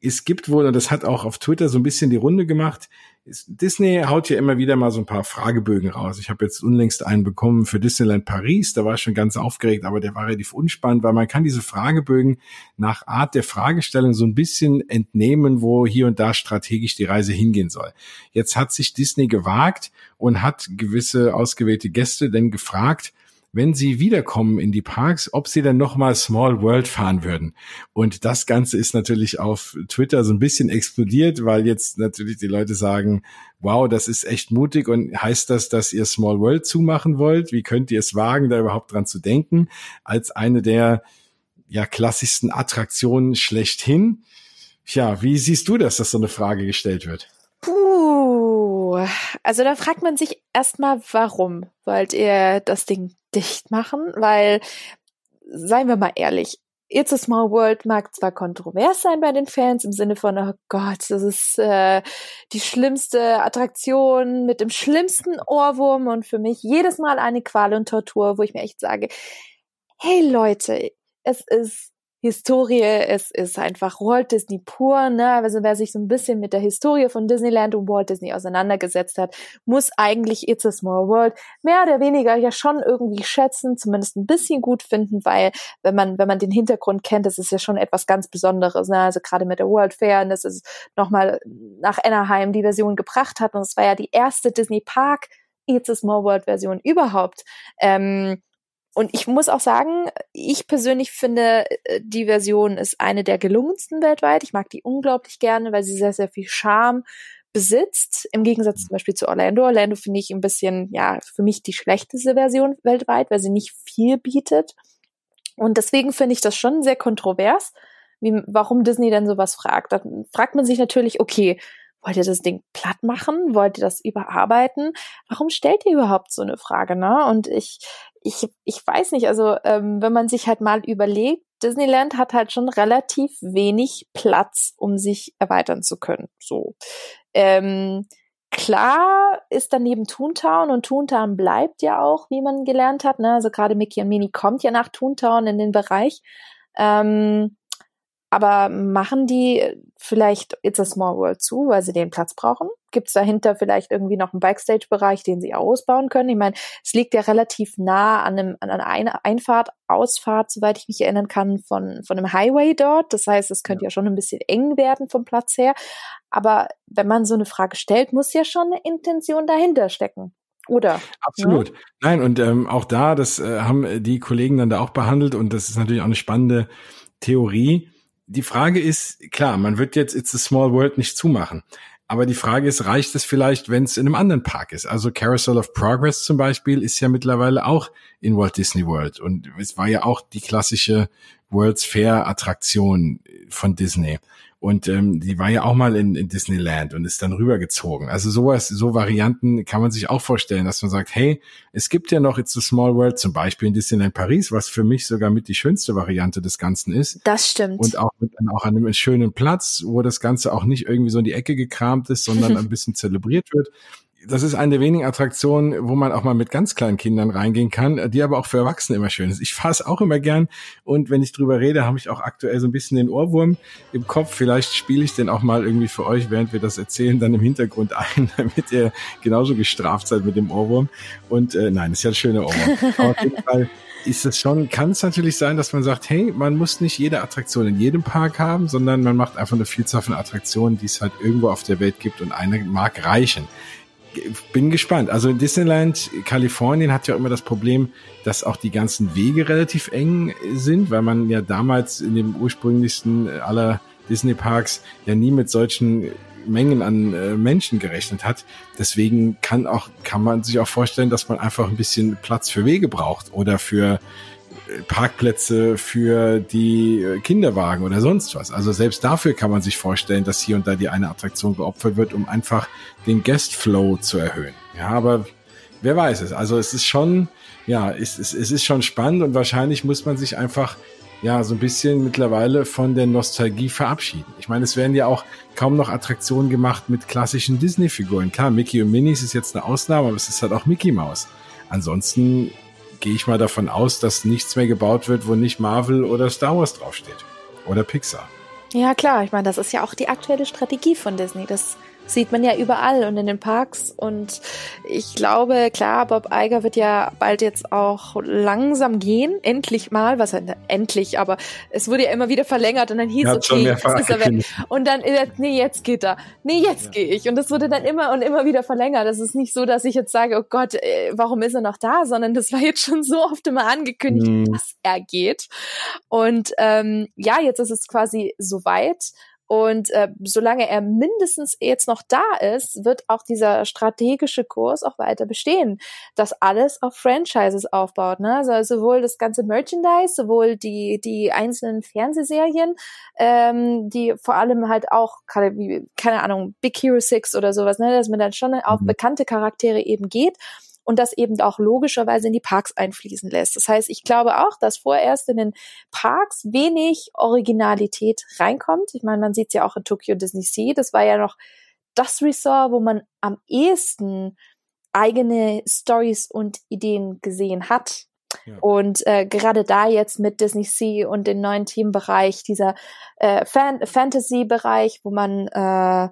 Es gibt wohl, und das hat auch auf Twitter so ein bisschen die Runde gemacht, Disney haut ja immer wieder mal so ein paar Fragebögen raus. Ich habe jetzt unlängst einen bekommen für Disneyland Paris, da war ich schon ganz aufgeregt, aber der war relativ unspannend, weil man kann diese Fragebögen nach Art der Fragestellung so ein bisschen entnehmen, wo hier und da strategisch die Reise hingehen soll. Jetzt hat sich Disney gewagt und hat gewisse ausgewählte Gäste denn gefragt, wenn sie wiederkommen in die Parks, ob sie dann nochmal Small World fahren würden. Und das Ganze ist natürlich auf Twitter so ein bisschen explodiert, weil jetzt natürlich die Leute sagen, wow, das ist echt mutig und heißt das, dass ihr Small World zumachen wollt? Wie könnt ihr es wagen, da überhaupt dran zu denken? Als eine der ja klassischsten Attraktionen schlechthin. Tja, wie siehst du das, dass so eine Frage gestellt wird? Puh, also da fragt man sich erstmal, warum wollt ihr das Ding dicht machen? Weil, seien wir mal ehrlich, It's a Small World mag zwar kontrovers sein bei den Fans im Sinne von, oh Gott, das ist äh, die schlimmste Attraktion mit dem schlimmsten Ohrwurm und für mich jedes Mal eine Qual und Tortur, wo ich mir echt sage, hey Leute, es ist Historie, es ist einfach Walt Disney pur, ne? Also wer sich so ein bisschen mit der Historie von Disneyland und Walt Disney auseinandergesetzt hat, muss eigentlich It's a Small World mehr oder weniger ja schon irgendwie schätzen, zumindest ein bisschen gut finden, weil wenn man, wenn man den Hintergrund kennt, das ist ja schon etwas ganz Besonderes, ne? Also gerade mit der World Fair, und das ist nochmal nach Anaheim die Version gebracht hat und es war ja die erste Disney Park It's a Small World Version überhaupt. Ähm, und ich muss auch sagen, ich persönlich finde, äh, die Version ist eine der gelungensten weltweit. Ich mag die unglaublich gerne, weil sie sehr, sehr viel Charme besitzt. Im Gegensatz zum Beispiel zu Orlando. Orlando finde ich ein bisschen, ja, für mich die schlechteste Version weltweit, weil sie nicht viel bietet. Und deswegen finde ich das schon sehr kontrovers, wie, warum Disney denn sowas fragt. Da fragt man sich natürlich, okay, wollt ihr das Ding platt machen? Wollt ihr das überarbeiten? Warum stellt ihr überhaupt so eine Frage, ne? Und ich, ich, ich weiß nicht, also ähm, wenn man sich halt mal überlegt, Disneyland hat halt schon relativ wenig Platz, um sich erweitern zu können. So. Ähm, klar ist daneben Toontown und Toontown bleibt ja auch, wie man gelernt hat. Ne? Also gerade Mickey und Minnie kommt ja nach Toontown in den Bereich. Ähm, aber machen die vielleicht It's a Small World zu, weil sie den Platz brauchen? Gibt es dahinter vielleicht irgendwie noch einen Backstage-Bereich, den sie ausbauen können? Ich meine, es liegt ja relativ nah an, einem, an einer Einfahrt, Ausfahrt, soweit ich mich erinnern kann, von, von einem Highway dort. Das heißt, es könnte ja. schon ein bisschen eng werden vom Platz her. Aber wenn man so eine Frage stellt, muss ja schon eine Intention dahinter stecken. Oder? Absolut. Ja? Nein, und ähm, auch da, das äh, haben die Kollegen dann da auch behandelt und das ist natürlich auch eine spannende Theorie die Frage ist, klar, man wird jetzt It's a Small World nicht zumachen. Aber die Frage ist, reicht es vielleicht, wenn es in einem anderen Park ist? Also Carousel of Progress zum Beispiel ist ja mittlerweile auch in Walt Disney World. Und es war ja auch die klassische World's Fair Attraktion von Disney. Und ähm, die war ja auch mal in, in Disneyland und ist dann rübergezogen. Also sowas, so Varianten kann man sich auch vorstellen, dass man sagt, hey, es gibt ja noch It's a Small World, zum Beispiel in Disneyland Paris, was für mich sogar mit die schönste Variante des Ganzen ist. Das stimmt. Und auch, mit, auch an einem schönen Platz, wo das Ganze auch nicht irgendwie so in die Ecke gekramt ist, sondern ein bisschen zelebriert wird das ist eine der wenigen Attraktionen, wo man auch mal mit ganz kleinen Kindern reingehen kann, die aber auch für Erwachsene immer schön ist. Ich fahre es auch immer gern und wenn ich drüber rede, habe ich auch aktuell so ein bisschen den Ohrwurm im Kopf. Vielleicht spiele ich den auch mal irgendwie für euch, während wir das erzählen, dann im Hintergrund ein, damit ihr genauso gestraft seid mit dem Ohrwurm. Und äh, nein, ist ja ein schöner Ohrwurm. Aber auf jeden Fall ist es schon, kann es natürlich sein, dass man sagt, hey, man muss nicht jede Attraktion in jedem Park haben, sondern man macht einfach eine Vielzahl von Attraktionen, die es halt irgendwo auf der Welt gibt und eine mag reichen bin gespannt. Also in Disneyland Kalifornien hat ja immer das Problem, dass auch die ganzen Wege relativ eng sind, weil man ja damals in dem ursprünglichsten aller Disney Parks ja nie mit solchen Mengen an äh, Menschen gerechnet hat. Deswegen kann auch, kann man sich auch vorstellen, dass man einfach ein bisschen Platz für Wege braucht oder für Parkplätze für die äh, Kinderwagen oder sonst was. Also selbst dafür kann man sich vorstellen, dass hier und da die eine Attraktion geopfert wird, um einfach den Guest Flow zu erhöhen. Ja, aber wer weiß es. Also es ist schon, ja, es, es, es ist schon spannend und wahrscheinlich muss man sich einfach ja, so ein bisschen mittlerweile von der Nostalgie verabschieden. Ich meine, es werden ja auch kaum noch Attraktionen gemacht mit klassischen Disney-Figuren. Klar, Mickey und Minnie ist jetzt eine Ausnahme, aber es ist halt auch Mickey Mouse. Ansonsten gehe ich mal davon aus, dass nichts mehr gebaut wird, wo nicht Marvel oder Star Wars draufsteht. Oder Pixar. Ja, klar. Ich meine, das ist ja auch die aktuelle Strategie von Disney. Das sieht man ja überall und in den Parks. Und ich glaube, klar, Bob Iger wird ja bald jetzt auch langsam gehen. Endlich mal. Was heißt endlich? Aber es wurde ja immer wieder verlängert und dann hieß es, okay, jetzt ist er weg. Und dann, äh, nee, jetzt geht er. Nee, jetzt ja. gehe ich. Und das wurde dann immer und immer wieder verlängert. Das ist nicht so, dass ich jetzt sage, oh Gott, äh, warum ist er noch da? Sondern das war jetzt schon so oft immer angekündigt, mhm. dass er geht. Und ähm, ja, jetzt ist es quasi soweit. Und äh, solange er mindestens jetzt noch da ist, wird auch dieser strategische Kurs auch weiter bestehen, dass alles auf Franchises aufbaut. Ne? Also sowohl das ganze Merchandise, sowohl die die einzelnen Fernsehserien, ähm, die vor allem halt auch keine Ahnung Big Hero Six oder sowas, ne, dass man dann schon auf mhm. bekannte Charaktere eben geht und das eben auch logischerweise in die Parks einfließen lässt. Das heißt, ich glaube auch, dass vorerst in den Parks wenig Originalität reinkommt. Ich meine, man sieht es ja auch in Tokyo Disney Sea. Das war ja noch das Resort, wo man am ehesten eigene Stories und Ideen gesehen hat. Ja. Und äh, gerade da jetzt mit Disney Sea und dem neuen Teambereich, dieser äh, Fan Fantasy-Bereich, wo man äh,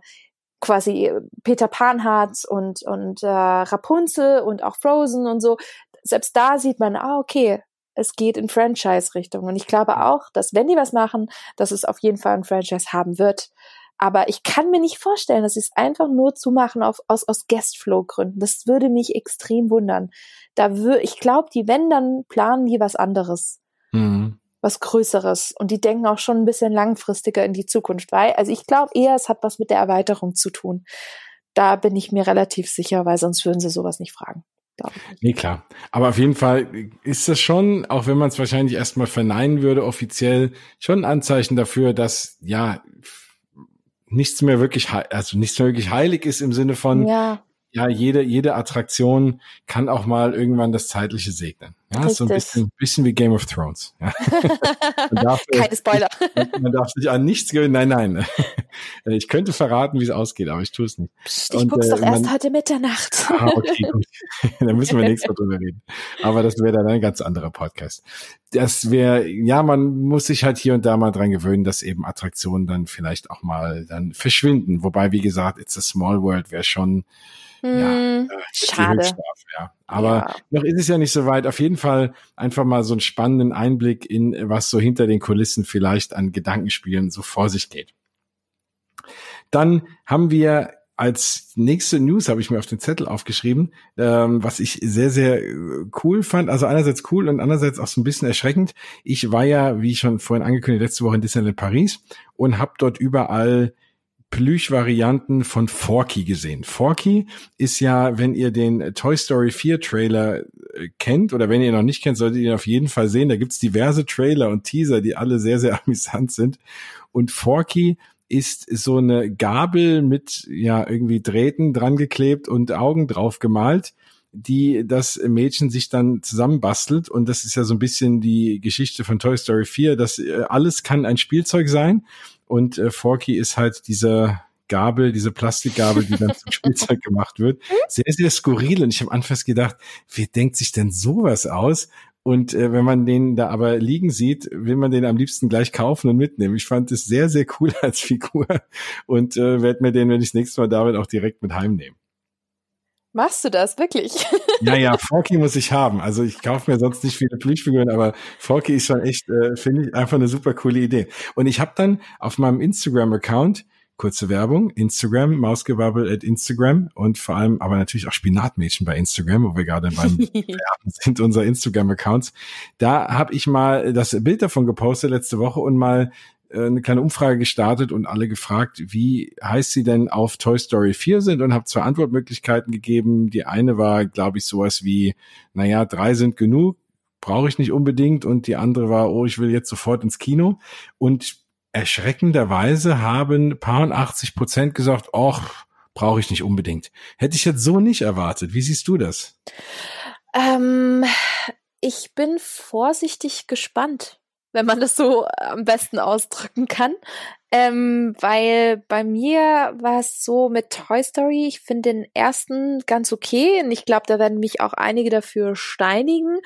quasi Peter Pan und, und äh, Rapunzel und auch Frozen und so, selbst da sieht man, ah, okay, es geht in Franchise-Richtung. Und ich glaube auch, dass wenn die was machen, dass es auf jeden Fall ein Franchise haben wird. Aber ich kann mir nicht vorstellen, dass sie es einfach nur zumachen auf, aus, aus Guest-Flow-Gründen. Das würde mich extrem wundern. Da würde, ich glaube, die, wenn, dann planen die was anderes. Mhm. Was Größeres. Und die denken auch schon ein bisschen langfristiger in die Zukunft. Weil, also ich glaube eher, es hat was mit der Erweiterung zu tun. Da bin ich mir relativ sicher, weil sonst würden sie sowas nicht fragen. Nee, klar. Aber auf jeden Fall ist das schon, auch wenn man es wahrscheinlich erstmal verneinen würde, offiziell schon ein Anzeichen dafür, dass ja nichts mehr wirklich, also nichts mehr wirklich heilig ist im Sinne von, ja ja, jede, jede Attraktion kann auch mal irgendwann das Zeitliche segnen. Ja, Richtig. so ein bisschen, bisschen wie Game of Thrones. Ja. darf, Keine Spoiler. Man darf sich an nichts gewöhnen. Nein, nein. Ich könnte verraten, wie es ausgeht, aber ich tue es nicht. Psst, ich guck's äh, doch erst heute Mitternacht. Ah, okay, gut. dann müssen wir nächstes Mal drüber reden. Aber das wäre dann ein ganz anderer Podcast. Das wäre, ja, man muss sich halt hier und da mal dran gewöhnen, dass eben Attraktionen dann vielleicht auch mal dann verschwinden. Wobei, wie gesagt, It's a Small World wäre schon, hm, ja, schade. Ja. Aber ja. noch ist es ja nicht so weit. Auf jeden Fall einfach mal so einen spannenden Einblick in, was so hinter den Kulissen vielleicht an Gedankenspielen so vor sich geht. Dann haben wir als nächste News habe ich mir auf den Zettel aufgeschrieben, ähm, was ich sehr, sehr äh, cool fand. Also einerseits cool und andererseits auch so ein bisschen erschreckend. Ich war ja, wie schon vorhin angekündigt, letzte Woche in Disneyland Paris und habe dort überall Plüsch-Varianten von Forky gesehen. Forky ist ja, wenn ihr den Toy Story 4 Trailer äh, kennt oder wenn ihr ihn noch nicht kennt, solltet ihr ihn auf jeden Fall sehen. Da gibt's diverse Trailer und Teaser, die alle sehr, sehr amüsant sind. Und Forky ist so eine Gabel mit ja irgendwie Drähten dran geklebt und Augen drauf gemalt die das Mädchen sich dann zusammenbastelt. Und das ist ja so ein bisschen die Geschichte von Toy Story 4, dass äh, alles kann ein Spielzeug sein und äh, Forky ist halt dieser Gabel, diese Plastikgabel, die dann zum Spielzeug gemacht wird. Sehr, sehr skurril. Und ich habe anfangs gedacht, wer denkt sich denn sowas aus? Und äh, wenn man den da aber liegen sieht, will man den am liebsten gleich kaufen und mitnehmen. Ich fand es sehr, sehr cool als Figur und äh, werde mir den, wenn ich das nächste Mal da bin, auch direkt mit heimnehmen. Machst du das wirklich? Ja, ja, Forky muss ich haben. Also ich kaufe mir sonst nicht viele Plüschfiguren, aber Forky ist schon echt, äh, finde ich, einfach eine super coole Idee. Und ich habe dann auf meinem Instagram-Account kurze Werbung, Instagram, Mausgewabbel at Instagram und vor allem aber natürlich auch Spinatmädchen bei Instagram, wo wir gerade beim sind unser Instagram-Accounts. Da habe ich mal das Bild davon gepostet letzte Woche und mal eine kleine Umfrage gestartet und alle gefragt, wie heiß sie denn auf Toy Story 4 sind und habe zwei Antwortmöglichkeiten gegeben. Die eine war, glaube ich, sowas wie, naja, drei sind genug, brauche ich nicht unbedingt. Und die andere war, oh, ich will jetzt sofort ins Kino. Und erschreckenderweise haben paar 80 Prozent gesagt, och, brauche ich nicht unbedingt. Hätte ich jetzt so nicht erwartet. Wie siehst du das? Ähm, ich bin vorsichtig gespannt wenn man das so am besten ausdrücken kann. Ähm, weil bei mir war es so mit Toy Story, ich finde den ersten ganz okay und ich glaube, da werden mich auch einige dafür steinigen.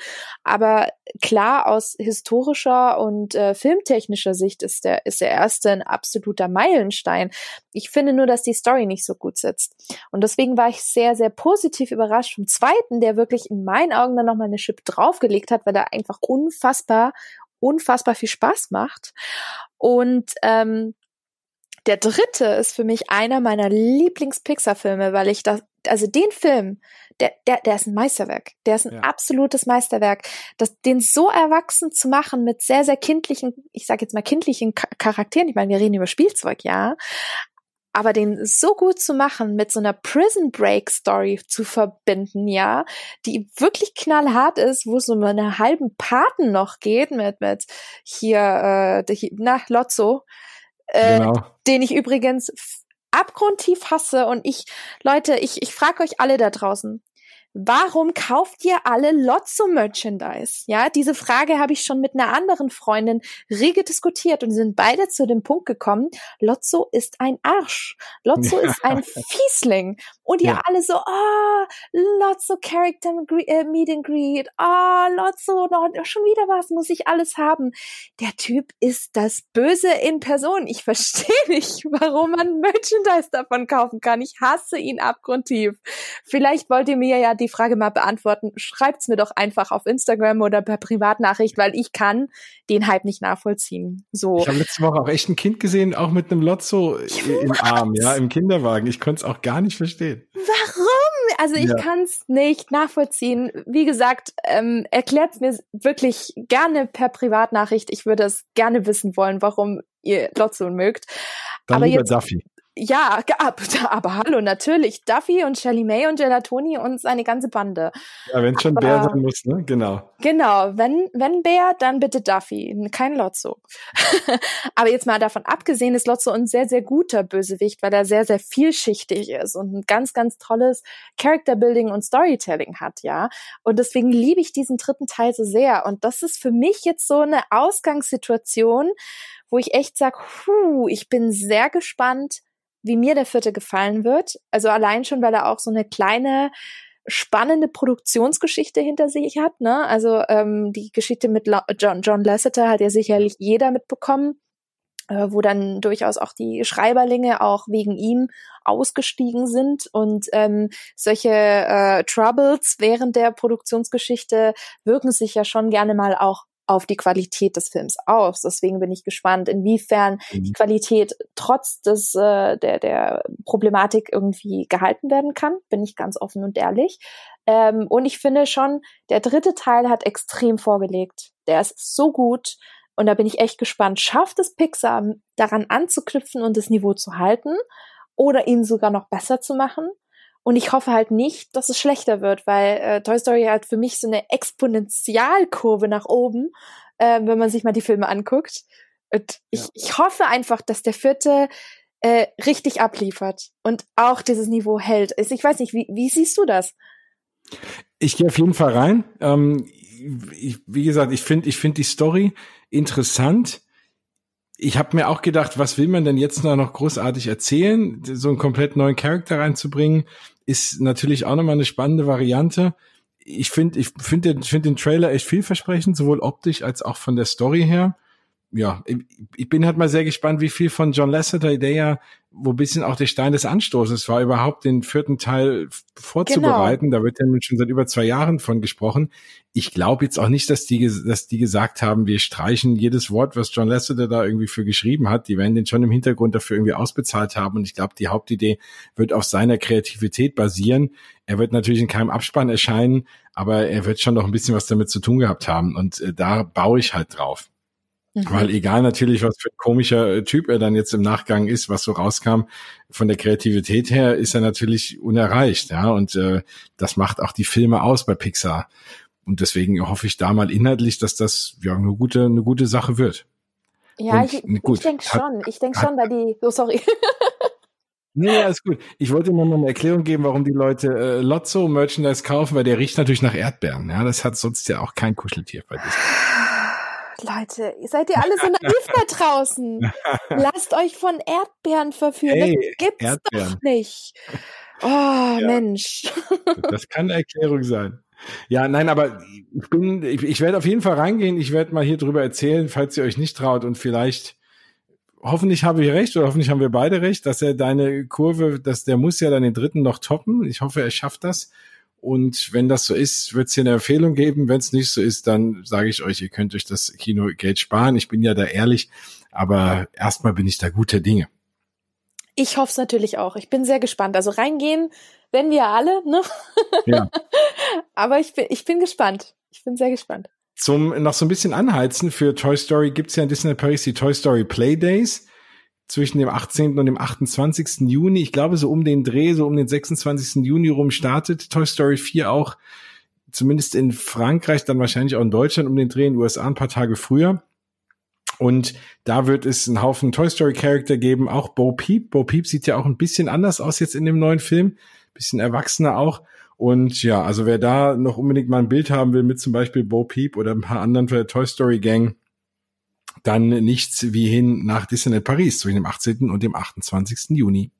Aber klar, aus historischer und äh, filmtechnischer Sicht ist der, ist der erste ein absoluter Meilenstein. Ich finde nur, dass die Story nicht so gut sitzt. Und deswegen war ich sehr, sehr positiv überrascht vom zweiten, der wirklich in meinen Augen dann nochmal eine Chip draufgelegt hat, weil er einfach unfassbar unfassbar viel Spaß macht. Und ähm, der dritte ist für mich einer meiner Lieblings-Pixar-Filme, weil ich das, also den Film, der, der, der ist ein Meisterwerk. Der ist ein ja. absolutes Meisterwerk. Das, den so erwachsen zu machen mit sehr, sehr kindlichen, ich sage jetzt mal kindlichen Charakteren, ich meine, wir reden über Spielzeug, ja, aber den so gut zu machen, mit so einer Prison Break Story zu verbinden, ja, die wirklich knallhart ist, wo es um einen halben Paten noch geht mit mit hier äh, na Lotso, äh, genau. den ich übrigens abgrundtief hasse und ich Leute, ich ich frage euch alle da draußen, warum kauft ihr alle Lotso-Merchandise? Ja, diese Frage habe ich schon mit einer anderen Freundin rege diskutiert und sind beide zu dem Punkt gekommen, Lotso ist ein Arsch. Lotso ja. ist ein Fiesling. Und ihr ja. alle so, oh, Lotso Character äh, Meet and Greet, oh, Lotso, noch, schon wieder was, muss ich alles haben. Der Typ ist das Böse in Person. Ich verstehe nicht, warum man Merchandise davon kaufen kann. Ich hasse ihn abgrundtief. Vielleicht wollt ihr mir ja die die Frage mal beantworten, schreibt's mir doch einfach auf Instagram oder per Privatnachricht, weil ich kann den Hype nicht nachvollziehen. So. Ich habe letzte Woche auch echt ein Kind gesehen, auch mit einem Lotso im Arm, ja, im Kinderwagen. Ich konnte es auch gar nicht verstehen. Warum? Also ich ja. kann es nicht nachvollziehen. Wie gesagt, ähm, erklärt mir wirklich gerne per Privatnachricht. Ich würde es gerne wissen wollen, warum ihr Lotso mögt. Dann Aber lieber jetzt, Duffy ja, ab, aber hallo, natürlich. Duffy und Shelly May und Gelatoni und seine ganze Bande. Ja, wenn schon Bär sein muss, ne? Genau. Genau, wenn, wenn Bär, dann bitte Duffy, kein Lotso. aber jetzt mal davon abgesehen, ist Lotso ein sehr, sehr guter Bösewicht, weil er sehr, sehr vielschichtig ist und ein ganz, ganz tolles Character-Building und Storytelling hat, ja. Und deswegen liebe ich diesen dritten Teil so sehr. Und das ist für mich jetzt so eine Ausgangssituation, wo ich echt sage, puh, ich bin sehr gespannt, wie mir der vierte gefallen wird. Also allein schon, weil er auch so eine kleine spannende Produktionsgeschichte hinter sich hat. Ne? Also ähm, die Geschichte mit John, John Lasseter hat ja sicherlich jeder mitbekommen, äh, wo dann durchaus auch die Schreiberlinge auch wegen ihm ausgestiegen sind und ähm, solche äh, Troubles während der Produktionsgeschichte wirken sich ja schon gerne mal auch auf die Qualität des Films aus. Deswegen bin ich gespannt, inwiefern mhm. die Qualität trotz des äh, der der Problematik irgendwie gehalten werden kann. Bin ich ganz offen und ehrlich. Ähm, und ich finde schon, der dritte Teil hat extrem vorgelegt. Der ist so gut. Und da bin ich echt gespannt. Schafft es Pixar daran anzuknüpfen und das Niveau zu halten oder ihn sogar noch besser zu machen? Und ich hoffe halt nicht, dass es schlechter wird, weil äh, Toy Story hat für mich so eine Exponentialkurve nach oben, äh, wenn man sich mal die Filme anguckt. Und ich, ja. ich hoffe einfach, dass der vierte äh, richtig abliefert und auch dieses Niveau hält. Ich weiß nicht, wie, wie siehst du das? Ich gehe auf jeden Fall rein. Ähm, ich, wie gesagt, ich finde ich finde die Story interessant ich habe mir auch gedacht, was will man denn jetzt noch großartig erzählen? So einen komplett neuen Charakter reinzubringen, ist natürlich auch nochmal eine spannende Variante. Ich finde, ich finde den, find den Trailer echt vielversprechend, sowohl optisch als auch von der Story her ja, ich bin halt mal sehr gespannt, wie viel von John Lasseter, der ja, wo bisschen auch der Stein des Anstoßes war, überhaupt den vierten Teil vorzubereiten. Genau. Da wird ja nun schon seit über zwei Jahren von gesprochen. Ich glaube jetzt auch nicht, dass die, dass die gesagt haben, wir streichen jedes Wort, was John Lasseter da irgendwie für geschrieben hat. Die werden den schon im Hintergrund dafür irgendwie ausbezahlt haben. Und ich glaube, die Hauptidee wird auf seiner Kreativität basieren. Er wird natürlich in keinem Abspann erscheinen, aber er wird schon noch ein bisschen was damit zu tun gehabt haben. Und äh, da baue ich halt drauf. Mhm. Weil egal natürlich, was für ein komischer äh, Typ er dann jetzt im Nachgang ist, was so rauskam, von der Kreativität her ist er natürlich unerreicht, ja. Und äh, das macht auch die Filme aus bei Pixar. Und deswegen hoffe ich da mal inhaltlich, dass das ja eine gute, eine gute Sache wird. Ja, Und, ich, gut, ich denke schon. Ich denke schon, weil die. Oh, sorry. Nee, alles gut. Ich wollte nur noch eine Erklärung geben, warum die Leute äh, Lotso Merchandise kaufen, weil der riecht natürlich nach Erdbeeren. Ja, das hat sonst ja auch kein Kuscheltier bei dir. Leute, seid ihr alle so naiv da draußen? Lasst euch von Erdbeeren verführen. Hey, das gibt's Erdbeeren. doch nicht. Oh, ja. Mensch. Das kann eine Erklärung sein. Ja, nein, aber ich bin, ich, ich werde auf jeden Fall reingehen. Ich werde mal hier drüber erzählen, falls ihr euch nicht traut und vielleicht, hoffentlich habe ich recht oder hoffentlich haben wir beide recht, dass er deine Kurve, dass der muss ja dann den dritten noch toppen. Ich hoffe, er schafft das. Und wenn das so ist, wird es hier eine Empfehlung geben. Wenn es nicht so ist, dann sage ich euch, ihr könnt euch das Kino Geld sparen. Ich bin ja da ehrlich, aber erstmal bin ich da guter Dinge. Ich hoffe es natürlich auch. Ich bin sehr gespannt. Also reingehen wenn wir alle, ne? Ja. aber ich bin, ich bin gespannt. Ich bin sehr gespannt. Zum noch so ein bisschen anheizen für Toy Story gibt's ja in Disney Paris die Toy Story Play Days zwischen dem 18. und dem 28. Juni. Ich glaube, so um den Dreh, so um den 26. Juni rum startet Toy Story 4 auch, zumindest in Frankreich, dann wahrscheinlich auch in Deutschland um den Dreh, in den USA ein paar Tage früher. Und da wird es einen Haufen Toy Story Charakter geben, auch Bo Peep. Bo Peep sieht ja auch ein bisschen anders aus jetzt in dem neuen Film, bisschen erwachsener auch. Und ja, also wer da noch unbedingt mal ein Bild haben will mit zum Beispiel Bo Peep oder ein paar anderen für der Toy Story Gang, dann nichts wie hin nach Disneyland Paris zwischen dem 18. und dem 28. Juni.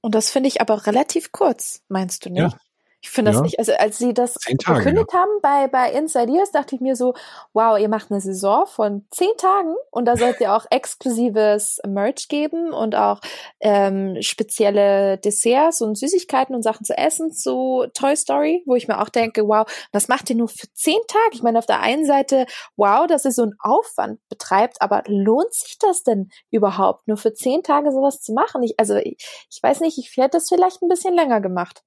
Und das finde ich aber relativ kurz, meinst du nicht? Ja. Ich finde das ja. nicht, also als sie das Tage, verkündet ja. haben bei, bei Inside Ears, dachte ich mir so, wow, ihr macht eine Saison von zehn Tagen und da sollt ihr auch exklusives Merch geben und auch ähm, spezielle Desserts und Süßigkeiten und Sachen zu essen zu Toy Story, wo ich mir auch denke, wow, das macht ihr nur für zehn Tage. Ich meine, auf der einen Seite, wow, dass ihr so einen Aufwand betreibt, aber lohnt sich das denn überhaupt, nur für zehn Tage sowas zu machen? Ich, also ich, ich weiß nicht, ich hätte das vielleicht ein bisschen länger gemacht.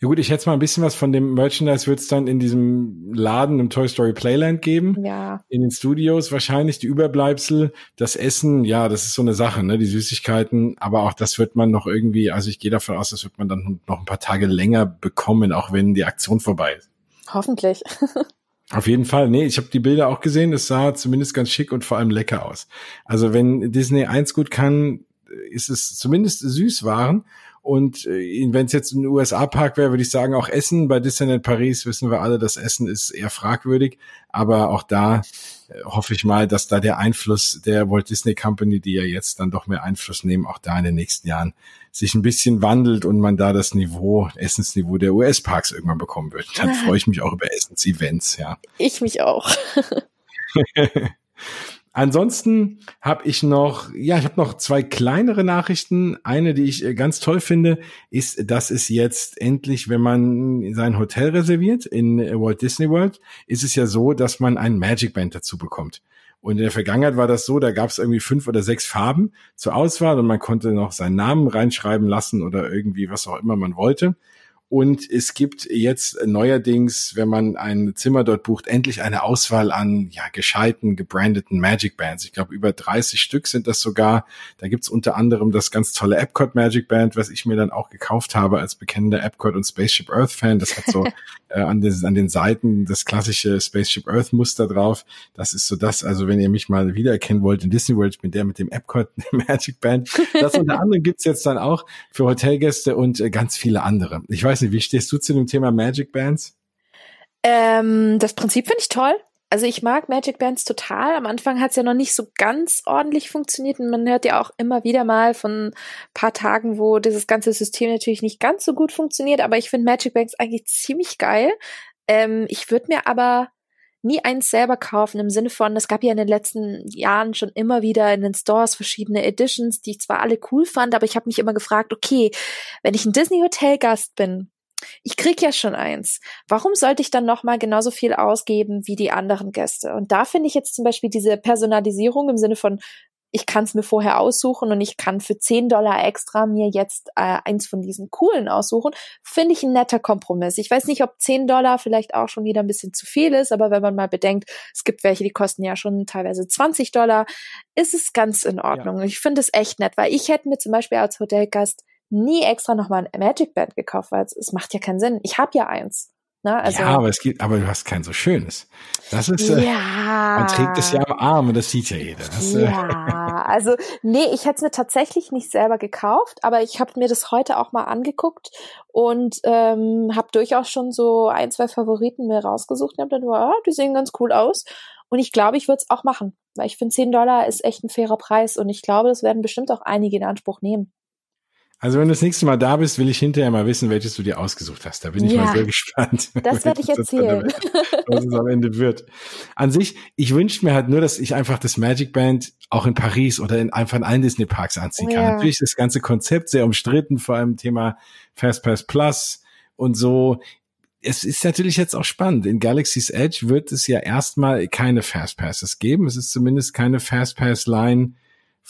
Ja gut, ich hätte mal ein bisschen was von dem Merchandise wird es dann in diesem Laden im Toy Story Playland geben. Ja. In den Studios wahrscheinlich die Überbleibsel, das Essen, ja, das ist so eine Sache, ne, die Süßigkeiten, aber auch das wird man noch irgendwie, also ich gehe davon aus, das wird man dann noch ein paar Tage länger bekommen, auch wenn die Aktion vorbei ist. Hoffentlich. Auf jeden Fall. Nee, ich habe die Bilder auch gesehen. Es sah zumindest ganz schick und vor allem lecker aus. Also wenn Disney eins gut kann, ist es zumindest Süßwaren. Und äh, wenn es jetzt ein USA-Park wäre, würde ich sagen, auch Essen. Bei Disneyland Paris wissen wir alle, das Essen ist eher fragwürdig. Aber auch da äh, hoffe ich mal, dass da der Einfluss der Walt Disney Company, die ja jetzt dann doch mehr Einfluss nehmen, auch da in den nächsten Jahren sich ein bisschen wandelt und man da das Niveau, Essensniveau der US-Parks irgendwann bekommen wird. Dann freue ich mich auch über Essens-Events, ja. Ich mich auch. Ansonsten habe ich noch, ja, ich habe noch zwei kleinere Nachrichten. Eine, die ich äh, ganz toll finde, ist, dass es jetzt endlich, wenn man sein Hotel reserviert in äh, Walt Disney World, ist es ja so, dass man ein Magic Band dazu bekommt. Und in der Vergangenheit war das so, da gab es irgendwie fünf oder sechs Farben zur Auswahl und man konnte noch seinen Namen reinschreiben lassen oder irgendwie was auch immer man wollte. Und es gibt jetzt neuerdings, wenn man ein Zimmer dort bucht, endlich eine Auswahl an ja, gescheiten, gebrandeten Magic Bands. Ich glaube, über 30 Stück sind das sogar. Da gibt's unter anderem das ganz tolle Epcot Magic Band, was ich mir dann auch gekauft habe als bekennender Epcot und Spaceship Earth Fan. Das hat so äh, an, den, an den Seiten das klassische Spaceship Earth Muster drauf. Das ist so das, also wenn ihr mich mal wiedererkennen wollt in Disney World, ich bin der mit dem Epcot Magic Band. Das unter anderem gibt's jetzt dann auch für Hotelgäste und äh, ganz viele andere. Ich weiß nicht, wie stehst du zu dem Thema Magic Bands? Ähm, das Prinzip finde ich toll. Also ich mag Magic Bands total. Am Anfang hat es ja noch nicht so ganz ordentlich funktioniert und man hört ja auch immer wieder mal von paar Tagen, wo dieses ganze System natürlich nicht ganz so gut funktioniert. Aber ich finde Magic Bands eigentlich ziemlich geil. Ähm, ich würde mir aber nie eins selber kaufen im Sinne von, es gab ja in den letzten Jahren schon immer wieder in den Stores verschiedene Editions, die ich zwar alle cool fand, aber ich habe mich immer gefragt, okay, wenn ich ein Disney Hotel Gast bin, ich krieg ja schon eins. Warum sollte ich dann noch mal genauso viel ausgeben wie die anderen Gäste? Und da finde ich jetzt zum Beispiel diese Personalisierung im Sinne von ich kann es mir vorher aussuchen und ich kann für 10 Dollar extra mir jetzt äh, eins von diesen coolen aussuchen, finde ich ein netter Kompromiss. Ich weiß nicht, ob 10 Dollar vielleicht auch schon wieder ein bisschen zu viel ist, aber wenn man mal bedenkt, es gibt welche, die kosten ja schon teilweise 20 Dollar, ist es ganz in Ordnung. Ja. Ich finde es echt nett, weil ich hätte mir zum Beispiel als Hotelgast nie extra nochmal ein Magic Band gekauft, weil es, es macht ja keinen Sinn. Ich habe ja eins. Ne? Also, ja, aber es gibt, aber du hast kein so schönes. Das ist, äh, ja. man trägt es ja am Arm und das sieht ja jeder. Das, äh, ja, also nee, ich hätte es mir tatsächlich nicht selber gekauft, aber ich habe mir das heute auch mal angeguckt und ähm, habe durchaus schon so ein, zwei Favoriten mir rausgesucht und habe dann, ja, die sehen ganz cool aus. Und ich glaube, ich würde es auch machen, weil ich finde 10 Dollar ist echt ein fairer Preis und ich glaube, das werden bestimmt auch einige in Anspruch nehmen. Also wenn du das nächste Mal da bist, will ich hinterher mal wissen, welches du dir ausgesucht hast. Da bin ich ja, mal sehr gespannt. Das werde ich erzählen. was es am Ende wird. An sich, ich wünsche mir halt nur, dass ich einfach das Magic Band auch in Paris oder in einfach in allen Disney Parks anziehen kann. Ja. Natürlich ist das ganze Konzept sehr umstritten, vor allem Thema Fastpass Plus und so. Es ist natürlich jetzt auch spannend. In Galaxy's Edge wird es ja erstmal keine Fastpasses geben. Es ist zumindest keine Fastpass Line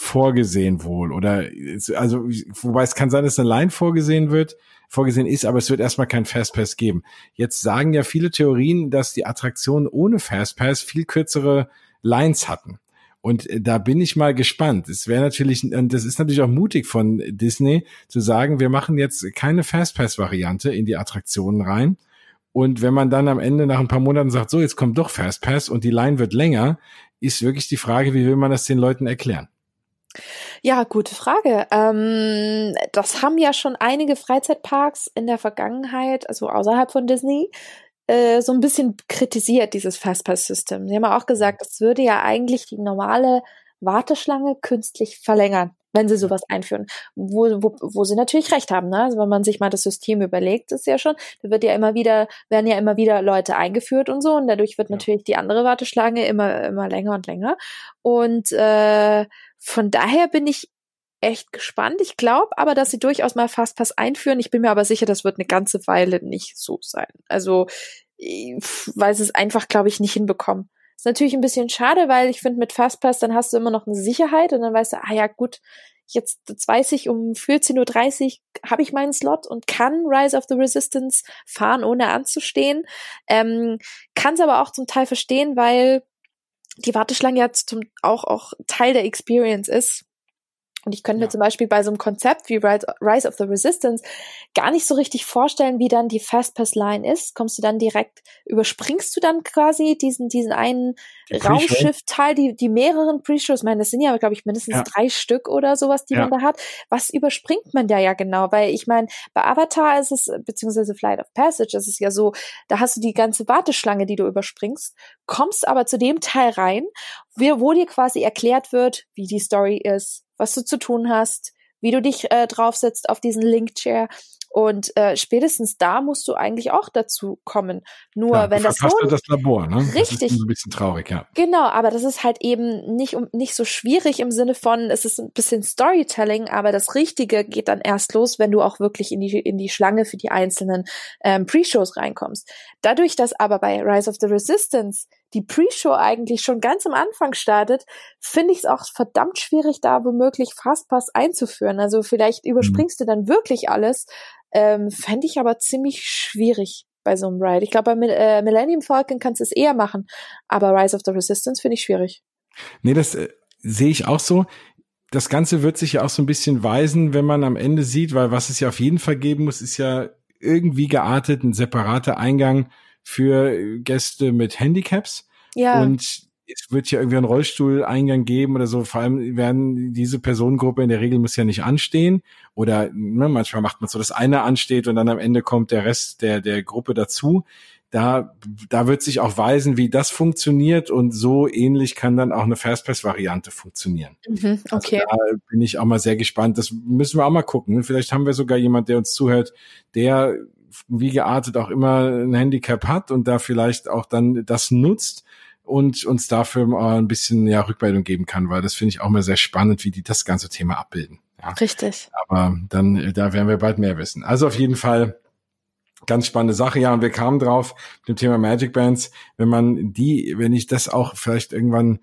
vorgesehen wohl oder also wobei es kann sein, dass eine Line vorgesehen wird, vorgesehen ist, aber es wird erstmal kein Fastpass geben. Jetzt sagen ja viele Theorien, dass die Attraktionen ohne Fastpass viel kürzere Lines hatten. Und äh, da bin ich mal gespannt. Es wäre natürlich, und das ist natürlich auch mutig von Disney, zu sagen, wir machen jetzt keine Fastpass-Variante in die Attraktionen rein. Und wenn man dann am Ende nach ein paar Monaten sagt, so, jetzt kommt doch Fastpass und die Line wird länger, ist wirklich die Frage, wie will man das den Leuten erklären? Ja, gute Frage. Ähm, das haben ja schon einige Freizeitparks in der Vergangenheit, also außerhalb von Disney, äh, so ein bisschen kritisiert, dieses Fastpass-System. Sie haben auch gesagt, das würde ja eigentlich die normale Warteschlange künstlich verlängern, wenn sie sowas einführen. Wo, wo, wo sie natürlich recht haben, ne? Also wenn man sich mal das System überlegt, ist ja schon, da wird ja immer wieder, werden ja immer wieder Leute eingeführt und so, und dadurch wird ja. natürlich die andere Warteschlange immer, immer länger und länger. Und äh, von daher bin ich echt gespannt. Ich glaube aber, dass sie durchaus mal Fastpass einführen. Ich bin mir aber sicher, das wird eine ganze Weile nicht so sein. Also, weil sie es einfach, glaube ich, nicht hinbekommen. Ist natürlich ein bisschen schade, weil ich finde, mit Fastpass, dann hast du immer noch eine Sicherheit und dann weißt du, ah ja, gut, jetzt, jetzt weiß ich, um 14.30 Uhr habe ich meinen Slot und kann Rise of the Resistance fahren, ohne anzustehen. Ähm, kann es aber auch zum Teil verstehen, weil die Warteschlange jetzt zum, auch, auch Teil der Experience ist. Und ich könnte ja. mir zum Beispiel bei so einem Konzept wie Rise of the Resistance gar nicht so richtig vorstellen, wie dann die Fastpass-Line ist. Kommst du dann direkt, überspringst du dann quasi diesen, diesen einen Raumschiff-Teil, die, die mehreren Pre-Shows, ich meine, das sind ja, glaube ich, mindestens ja. drei Stück oder sowas, die ja. man da hat. Was überspringt man da ja genau? Weil ich meine, bei Avatar ist es, beziehungsweise Flight of Passage ist es ja so, da hast du die ganze Warteschlange, die du überspringst, kommst aber zu dem Teil rein, wo dir quasi erklärt wird, wie die Story ist, was du zu tun hast, wie du dich äh, draufsetzt auf diesen Link-Chair. Und äh, spätestens da musst du eigentlich auch dazu kommen. Nur ja, wenn das so das Labor, ne? Richtig. Ein bisschen traurig, ja. Genau, aber das ist halt eben nicht um nicht so schwierig im Sinne von, es ist ein bisschen Storytelling, aber das Richtige geht dann erst los, wenn du auch wirklich in die in die Schlange für die einzelnen ähm, Pre-Shows reinkommst. Dadurch, dass aber bei Rise of the Resistance die Pre-Show eigentlich schon ganz am Anfang startet, finde ich es auch verdammt schwierig, da womöglich Fastpass einzuführen. Also vielleicht mhm. überspringst mhm. du dann wirklich alles. Ähm, Fände ich aber ziemlich schwierig bei so einem Ride. Ich glaube, bei äh, Millennium Falcon kannst du es eher machen, aber Rise of the Resistance finde ich schwierig. Nee, das äh, sehe ich auch so. Das Ganze wird sich ja auch so ein bisschen weisen, wenn man am Ende sieht, weil was es ja auf jeden Fall geben muss, ist ja irgendwie geartet ein separater Eingang für Gäste mit Handicaps. Ja. Und es wird ja irgendwie einen Rollstuhleingang geben oder so. Vor allem werden diese Personengruppe in der Regel muss ja nicht anstehen. Oder ne, manchmal macht man so, dass einer ansteht und dann am Ende kommt der Rest der, der Gruppe dazu. Da, da wird sich auch weisen, wie das funktioniert und so ähnlich kann dann auch eine Fastpass-Variante funktionieren. Mhm, okay. Also da bin ich auch mal sehr gespannt. Das müssen wir auch mal gucken. Vielleicht haben wir sogar jemand, der uns zuhört, der wie geartet auch immer ein Handicap hat und da vielleicht auch dann das nutzt und uns dafür mal ein bisschen ja Rückmeldung geben kann, weil das finde ich auch mal sehr spannend, wie die das ganze Thema abbilden. Ja. Richtig. Aber dann, da werden wir bald mehr wissen. Also auf jeden Fall ganz spannende Sache. Ja, und wir kamen drauf mit dem Thema Magic Bands. Wenn man die, wenn ich das auch vielleicht irgendwann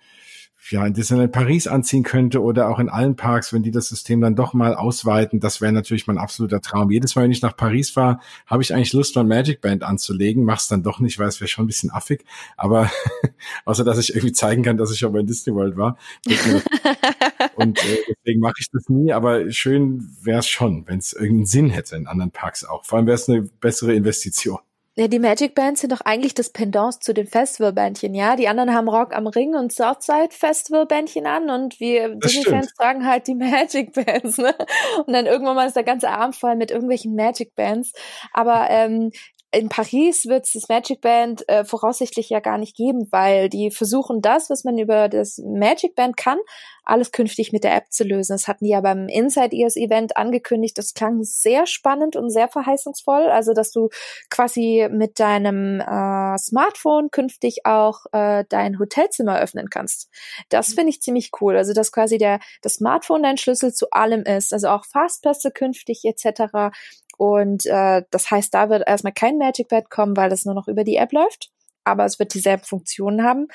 ja, in Disneyland Paris anziehen könnte oder auch in allen Parks, wenn die das System dann doch mal ausweiten, das wäre natürlich mein absoluter Traum. Jedes Mal, wenn ich nach Paris fahre, habe ich eigentlich Lust, mein Magic Band anzulegen, mach's dann doch nicht, weil es wäre schon ein bisschen affig, aber außer dass ich irgendwie zeigen kann, dass ich schon mal in Disney World war. Und äh, deswegen mache ich das nie, aber schön wäre es schon, wenn es irgendeinen Sinn hätte in anderen Parks auch. Vor allem wäre es eine bessere Investition. Ja, die Magic Bands sind doch eigentlich das Pendant zu den Festivalbändchen, ja. Die anderen haben Rock am Ring und Southside Festivalbändchen an und wir Disney-Fans tragen halt die Magic Bands, ne? Und dann irgendwann mal ist der ganze Arm voll mit irgendwelchen Magic Bands. Aber ähm, in Paris wird es das Magic Band äh, voraussichtlich ja gar nicht geben, weil die versuchen das, was man über das Magic Band kann, alles künftig mit der App zu lösen. Das hatten die ja beim Inside Ears Event angekündigt. Das klang sehr spannend und sehr verheißungsvoll. Also, dass du quasi mit deinem äh, Smartphone künftig auch äh, dein Hotelzimmer öffnen kannst. Das finde ich ziemlich cool. Also, dass quasi der das Smartphone dein Schlüssel zu allem ist. Also auch Fastpässe künftig etc. Und äh, das heißt, da wird erstmal kein Magic Bed kommen, weil das nur noch über die App läuft. Aber es wird dieselben Funktionen haben.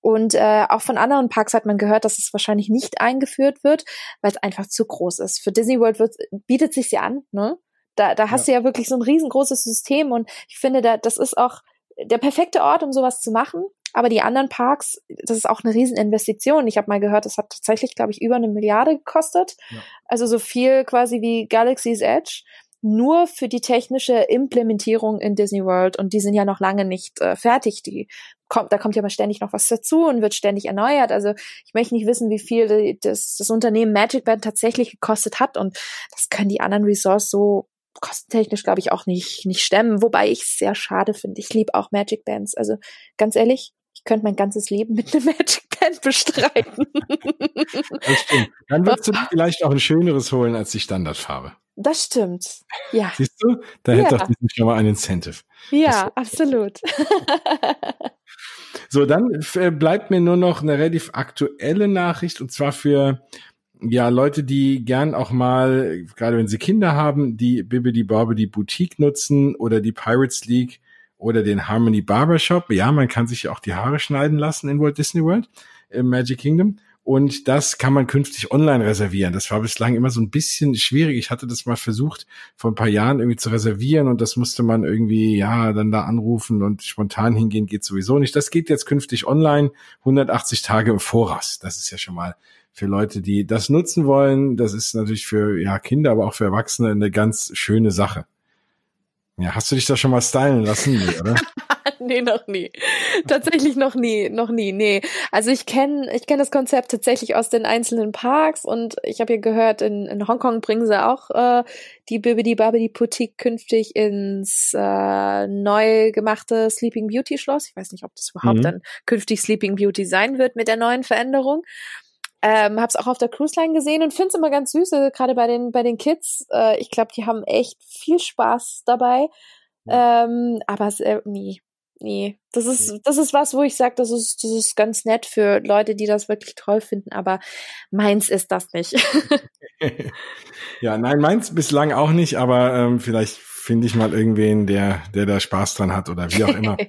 Und äh, auch von anderen Parks hat man gehört, dass es wahrscheinlich nicht eingeführt wird, weil es einfach zu groß ist. Für Disney World wird, bietet sich ja an, ne? Da, da hast ja. du ja wirklich so ein riesengroßes System und ich finde, da, das ist auch der perfekte Ort, um sowas zu machen. Aber die anderen Parks, das ist auch eine Rieseninvestition. Ich habe mal gehört, das hat tatsächlich, glaube ich, über eine Milliarde gekostet. Ja. Also so viel quasi wie Galaxy's Edge. Nur für die technische Implementierung in Disney World und die sind ja noch lange nicht äh, fertig. Die kommt, da kommt ja mal ständig noch was dazu und wird ständig erneuert. Also ich möchte nicht wissen, wie viel das, das Unternehmen Magic Band tatsächlich gekostet hat und das können die anderen Resorts so kostentechnisch, glaube ich, auch nicht, nicht stemmen, wobei ich es sehr schade finde. Ich liebe auch Magic Bands. Also ganz ehrlich, ich könnte mein ganzes Leben mit einem Magic Band bestreiten. das stimmt. Dann würdest du vielleicht auch ein schöneres holen als die Standardfarbe. Das stimmt. Ja. Siehst du? Da ja. hätte doch Disney schon mal ein Incentive. Ja, absolut. so, dann äh, bleibt mir nur noch eine relativ aktuelle Nachricht und zwar für ja, Leute, die gern auch mal, gerade wenn sie Kinder haben, die Bibbidi Bobbidi Boutique nutzen oder die Pirates League oder den Harmony Barbershop. Ja, man kann sich auch die Haare schneiden lassen in Walt Disney World im Magic Kingdom. Und das kann man künftig online reservieren. Das war bislang immer so ein bisschen schwierig. Ich hatte das mal versucht, vor ein paar Jahren irgendwie zu reservieren und das musste man irgendwie, ja, dann da anrufen und spontan hingehen geht sowieso nicht. Das geht jetzt künftig online, 180 Tage im Voraus. Das ist ja schon mal für Leute, die das nutzen wollen. Das ist natürlich für ja, Kinder, aber auch für Erwachsene eine ganz schöne Sache. Ja, hast du dich da schon mal stylen lassen, oder? nee, noch nie. Tatsächlich noch nie, noch nie, nee. Also ich kenne ich kenn das Konzept tatsächlich aus den einzelnen Parks und ich habe ja gehört, in, in Hongkong bringen sie auch äh, die Bibidi Babidi Boutique künftig ins äh, neu gemachte Sleeping Beauty Schloss. Ich weiß nicht, ob das überhaupt mhm. dann künftig Sleeping Beauty sein wird mit der neuen Veränderung. Ähm, hab's auch auf der Cruise Line gesehen und find's immer ganz süß, also gerade bei den bei den Kids. Äh, ich glaube, die haben echt viel Spaß dabei. Ähm, aber äh, nee, nee, das ist das ist was, wo ich sage, das ist das ist ganz nett für Leute, die das wirklich toll finden. Aber meins ist das nicht. ja, nein, meins bislang auch nicht. Aber ähm, vielleicht finde ich mal irgendwen, der der da Spaß dran hat oder wie auch immer.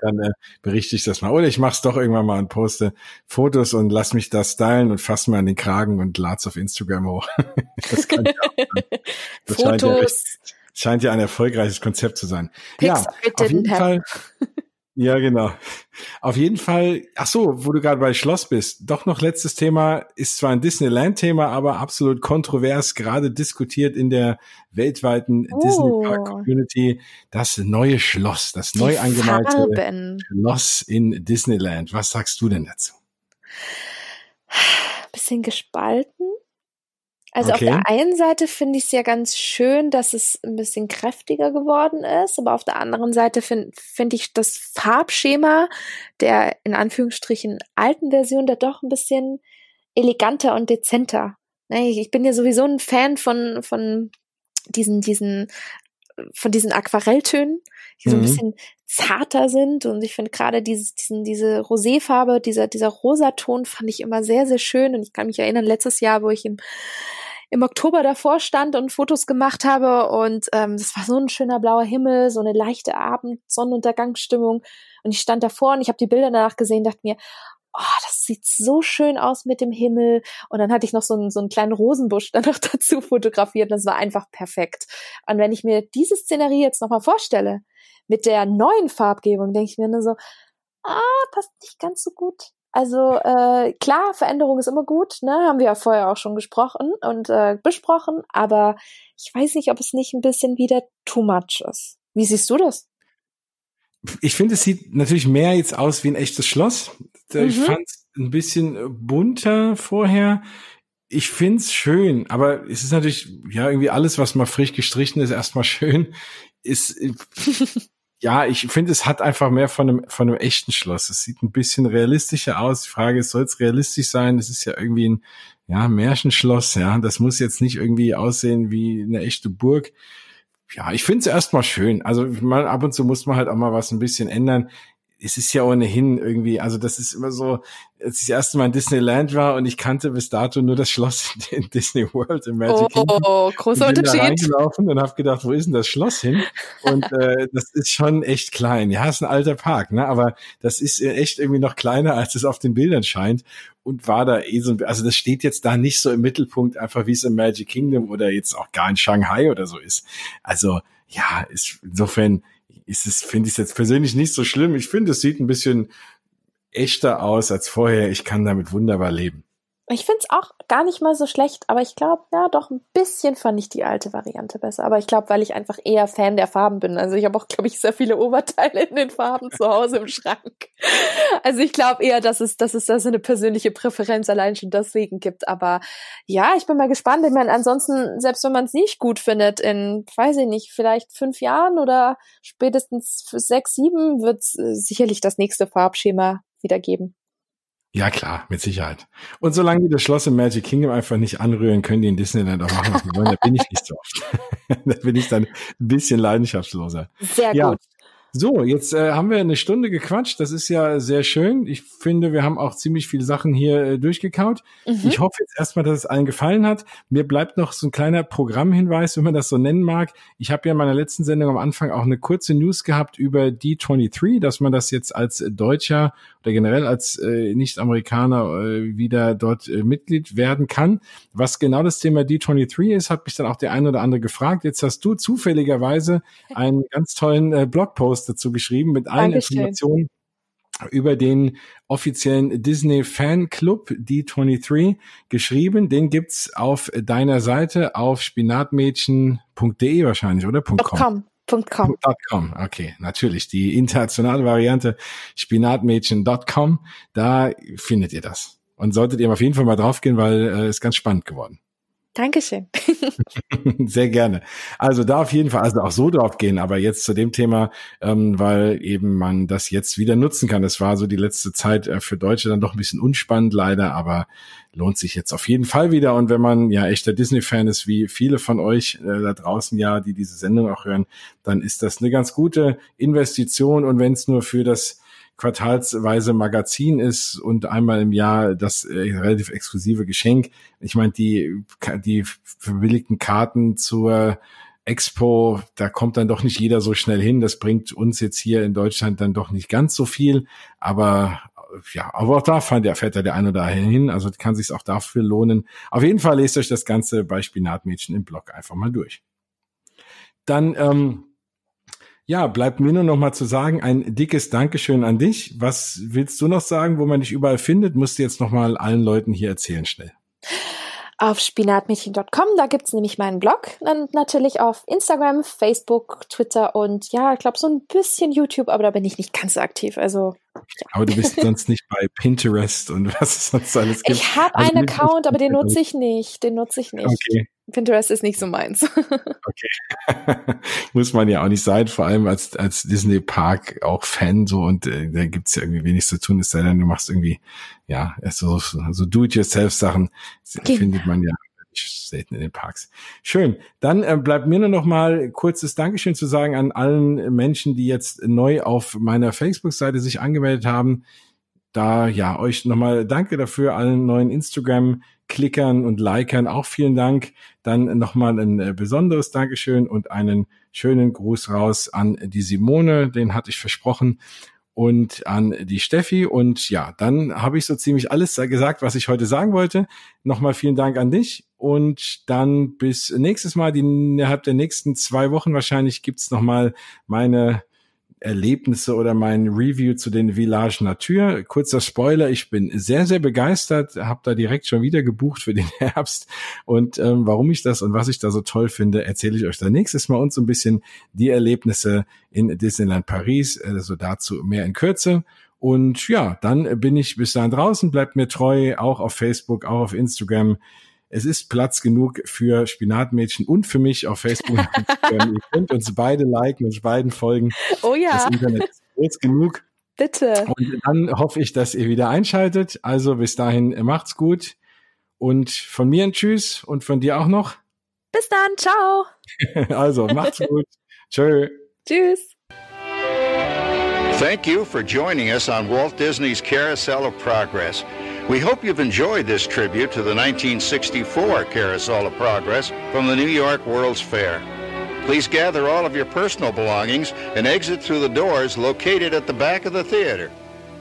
dann äh, berichte ich das mal. Oder ich mache es doch irgendwann mal und poste Fotos und lass mich das stylen und fasse mir an den Kragen und lad's auf Instagram hoch. das kann ich auch. Das Fotos. Scheint ja, ein erfolgreiches Konzept zu sein. Ja, auf jeden Fall. Ja, genau. Auf jeden Fall, ach so, wo du gerade bei Schloss bist, doch noch letztes Thema, ist zwar ein Disneyland-Thema, aber absolut kontrovers, gerade diskutiert in der weltweiten oh. Disney Park Community, das neue Schloss, das Die neu angemalte Farben. Schloss in Disneyland. Was sagst du denn dazu? Bisschen gespalten. Also okay. auf der einen Seite finde ich es ja ganz schön, dass es ein bisschen kräftiger geworden ist, aber auf der anderen Seite finde find ich das Farbschema der in Anführungsstrichen alten Version da doch ein bisschen eleganter und dezenter. Ne, ich bin ja sowieso ein Fan von, von diesen, diesen, von diesen Aquarelltönen, die so ein mhm. bisschen zarter sind. Und ich finde gerade dieses, diesen, diese Roséfarbe, dieser, dieser Rosaton fand ich immer sehr, sehr schön. Und ich kann mich erinnern, letztes Jahr, wo ich im im Oktober davor stand und Fotos gemacht habe und ähm, das war so ein schöner blauer Himmel, so eine leichte Abend-Sonnenuntergangsstimmung und ich stand davor und ich habe die Bilder danach gesehen, dachte mir, oh, das sieht so schön aus mit dem Himmel und dann hatte ich noch so einen, so einen kleinen Rosenbusch dann noch dazu fotografiert und das war einfach perfekt. Und wenn ich mir diese Szenerie jetzt nochmal vorstelle, mit der neuen Farbgebung, denke ich mir nur so, ah, passt nicht ganz so gut. Also äh, klar, Veränderung ist immer gut, ne? Haben wir ja vorher auch schon gesprochen und äh, besprochen, aber ich weiß nicht, ob es nicht ein bisschen wieder too much ist. Wie siehst du das? Ich finde, es sieht natürlich mehr jetzt aus wie ein echtes Schloss. Ich mhm. fand es ein bisschen bunter vorher. Ich find's schön, aber es ist natürlich, ja, irgendwie alles, was mal frisch gestrichen ist, erstmal schön. Ist, ja, ich finde, es hat einfach mehr von einem, von einem echten Schloss. Es sieht ein bisschen realistischer aus. Die Frage ist, soll es realistisch sein? Es ist ja irgendwie ein, ja, Märchenschloss, ja. Das muss jetzt nicht irgendwie aussehen wie eine echte Burg. Ja, ich finde es erstmal schön. Also mal ab und zu muss man halt auch mal was ein bisschen ändern es ist ja ohnehin irgendwie, also das ist immer so, als ich das erste Mal in Disneyland war und ich kannte bis dato nur das Schloss in Disney World im Magic oh, Kingdom. Oh, großer und bin Unterschied. Da reingelaufen und habe gedacht, wo ist denn das Schloss hin? Und äh, das ist schon echt klein. Ja, ist ein alter Park, ne? Aber das ist echt irgendwie noch kleiner, als es auf den Bildern scheint. Und war da eh so, also das steht jetzt da nicht so im Mittelpunkt, einfach wie es im Magic Kingdom oder jetzt auch gar in Shanghai oder so ist. Also ja, ist insofern ist es, finde ich es jetzt persönlich nicht so schlimm. Ich finde, es sieht ein bisschen echter aus als vorher. Ich kann damit wunderbar leben. Ich finde es auch gar nicht mal so schlecht, aber ich glaube, ja, doch ein bisschen fand ich die alte Variante besser. Aber ich glaube, weil ich einfach eher Fan der Farben bin. Also ich habe auch, glaube ich, sehr viele Oberteile in den Farben zu Hause im Schrank. Also ich glaube eher, dass es, dass es da so eine persönliche Präferenz allein schon deswegen gibt. Aber ja, ich bin mal gespannt. Ich meine, ansonsten, selbst wenn man es nicht gut findet, in, weiß ich nicht, vielleicht fünf Jahren oder spätestens sechs, sieben, wird es äh, sicherlich das nächste Farbschema wieder geben. Ja, klar, mit Sicherheit. Und solange die das Schloss im Magic Kingdom einfach nicht anrühren, können die in Disneyland auch machen, was sie wollen. Da bin ich nicht so oft. da bin ich dann ein bisschen leidenschaftsloser. Sehr ja. gut. So, jetzt äh, haben wir eine Stunde gequatscht. Das ist ja sehr schön. Ich finde, wir haben auch ziemlich viele Sachen hier äh, durchgekaut. Mhm. Ich hoffe jetzt erstmal, dass es allen gefallen hat. Mir bleibt noch so ein kleiner Programmhinweis, wenn man das so nennen mag. Ich habe ja in meiner letzten Sendung am Anfang auch eine kurze News gehabt über D23, dass man das jetzt als Deutscher oder generell als äh, Nicht-Amerikaner äh, wieder dort äh, Mitglied werden kann. Was genau das Thema D23 ist, hat mich dann auch der eine oder andere gefragt. Jetzt hast du zufälligerweise einen ganz tollen äh, Blogpost dazu geschrieben mit allen Dankeschön. Informationen über den offiziellen Disney Fan Club D23 geschrieben. Den gibt's auf deiner Seite auf spinatmädchen.de wahrscheinlich, oder? .com. .com. .com. .com. Okay, natürlich. Die internationale Variante spinatmädchen.com. Da findet ihr das. Und solltet ihr auf jeden Fall mal draufgehen, weil es äh, ist ganz spannend geworden. Dankeschön. Sehr gerne. Also da auf jeden Fall, also auch so drauf gehen, aber jetzt zu dem Thema, ähm, weil eben man das jetzt wieder nutzen kann. Das war so die letzte Zeit äh, für Deutsche dann doch ein bisschen unspannend leider, aber lohnt sich jetzt auf jeden Fall wieder. Und wenn man ja echter Disney-Fan ist, wie viele von euch äh, da draußen ja, die diese Sendung auch hören, dann ist das eine ganz gute Investition. Und wenn es nur für das quartalsweise Magazin ist und einmal im Jahr das äh, relativ exklusive Geschenk. Ich meine, die, die verbilligten Karten zur Expo, da kommt dann doch nicht jeder so schnell hin. Das bringt uns jetzt hier in Deutschland dann doch nicht ganz so viel. Aber ja, aber auch da fährt der, ja der eine oder andere hin. Also kann sich auch dafür lohnen. Auf jeden Fall lest euch das Ganze bei Spinatmädchen im Blog einfach mal durch. Dann ähm, ja, bleibt mir nur noch mal zu sagen, ein dickes Dankeschön an dich. Was willst du noch sagen, wo man dich überall findet? Musst du jetzt noch mal allen Leuten hier erzählen, schnell. Auf spinatmädchen.com, da gibt's nämlich meinen Blog. Und natürlich auf Instagram, Facebook, Twitter und ja, ich glaube so ein bisschen YouTube, aber da bin ich nicht ganz so aktiv. Also aber du bist sonst nicht bei Pinterest und was es sonst alles gibt. Ich habe also einen Account, aber den nutze ich nicht. Den nutze ich nicht. Okay. Pinterest ist nicht so meins. okay. Muss man ja auch nicht sein, vor allem als, als Disney Park auch Fan so und äh, da gibt's ja irgendwie wenig zu tun, es sei denn, du machst irgendwie, ja, so, so Do-it-yourself-Sachen genau. findet man ja selten in den Parks. Schön. Dann äh, bleibt mir nur noch mal kurzes Dankeschön zu sagen an allen Menschen, die jetzt neu auf meiner Facebook-Seite sich angemeldet haben. Da ja euch nochmal Danke dafür allen neuen Instagram Klickern und Likern auch vielen Dank. Dann nochmal ein äh, besonderes Dankeschön und einen schönen Gruß raus an die Simone, den hatte ich versprochen und an die Steffi. Und ja, dann habe ich so ziemlich alles gesagt, was ich heute sagen wollte. Nochmal vielen Dank an dich. Und dann bis nächstes Mal, die, innerhalb der nächsten zwei Wochen wahrscheinlich gibt's nochmal meine Erlebnisse oder mein Review zu den Village Natur. Kurzer Spoiler, ich bin sehr, sehr begeistert, habe da direkt schon wieder gebucht für den Herbst. Und ähm, warum ich das und was ich da so toll finde, erzähle ich euch dann nächstes Mal und so ein bisschen die Erlebnisse in Disneyland Paris. Also dazu mehr in Kürze. Und ja, dann bin ich bis dahin draußen, bleibt mir treu, auch auf Facebook, auch auf Instagram es ist Platz genug für Spinatmädchen und für mich auf Facebook. Ihr könnt uns beide liken, uns beiden folgen. Oh ja. Das Internet ist groß genug. Bitte. Und dann hoffe ich, dass ihr wieder einschaltet. Also bis dahin macht's gut. Und von mir ein Tschüss und von dir auch noch. Bis dann. Ciao. also macht's gut. Tschö. Tschüss. Thank you for joining us on Walt Disney's Carousel of Progress. We hope you've enjoyed this tribute to the 1964 Carousel of Progress from the New York World's Fair. Please gather all of your personal belongings and exit through the doors located at the back of the theater.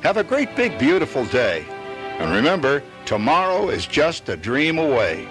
Have a great big beautiful day. And remember, tomorrow is just a dream away.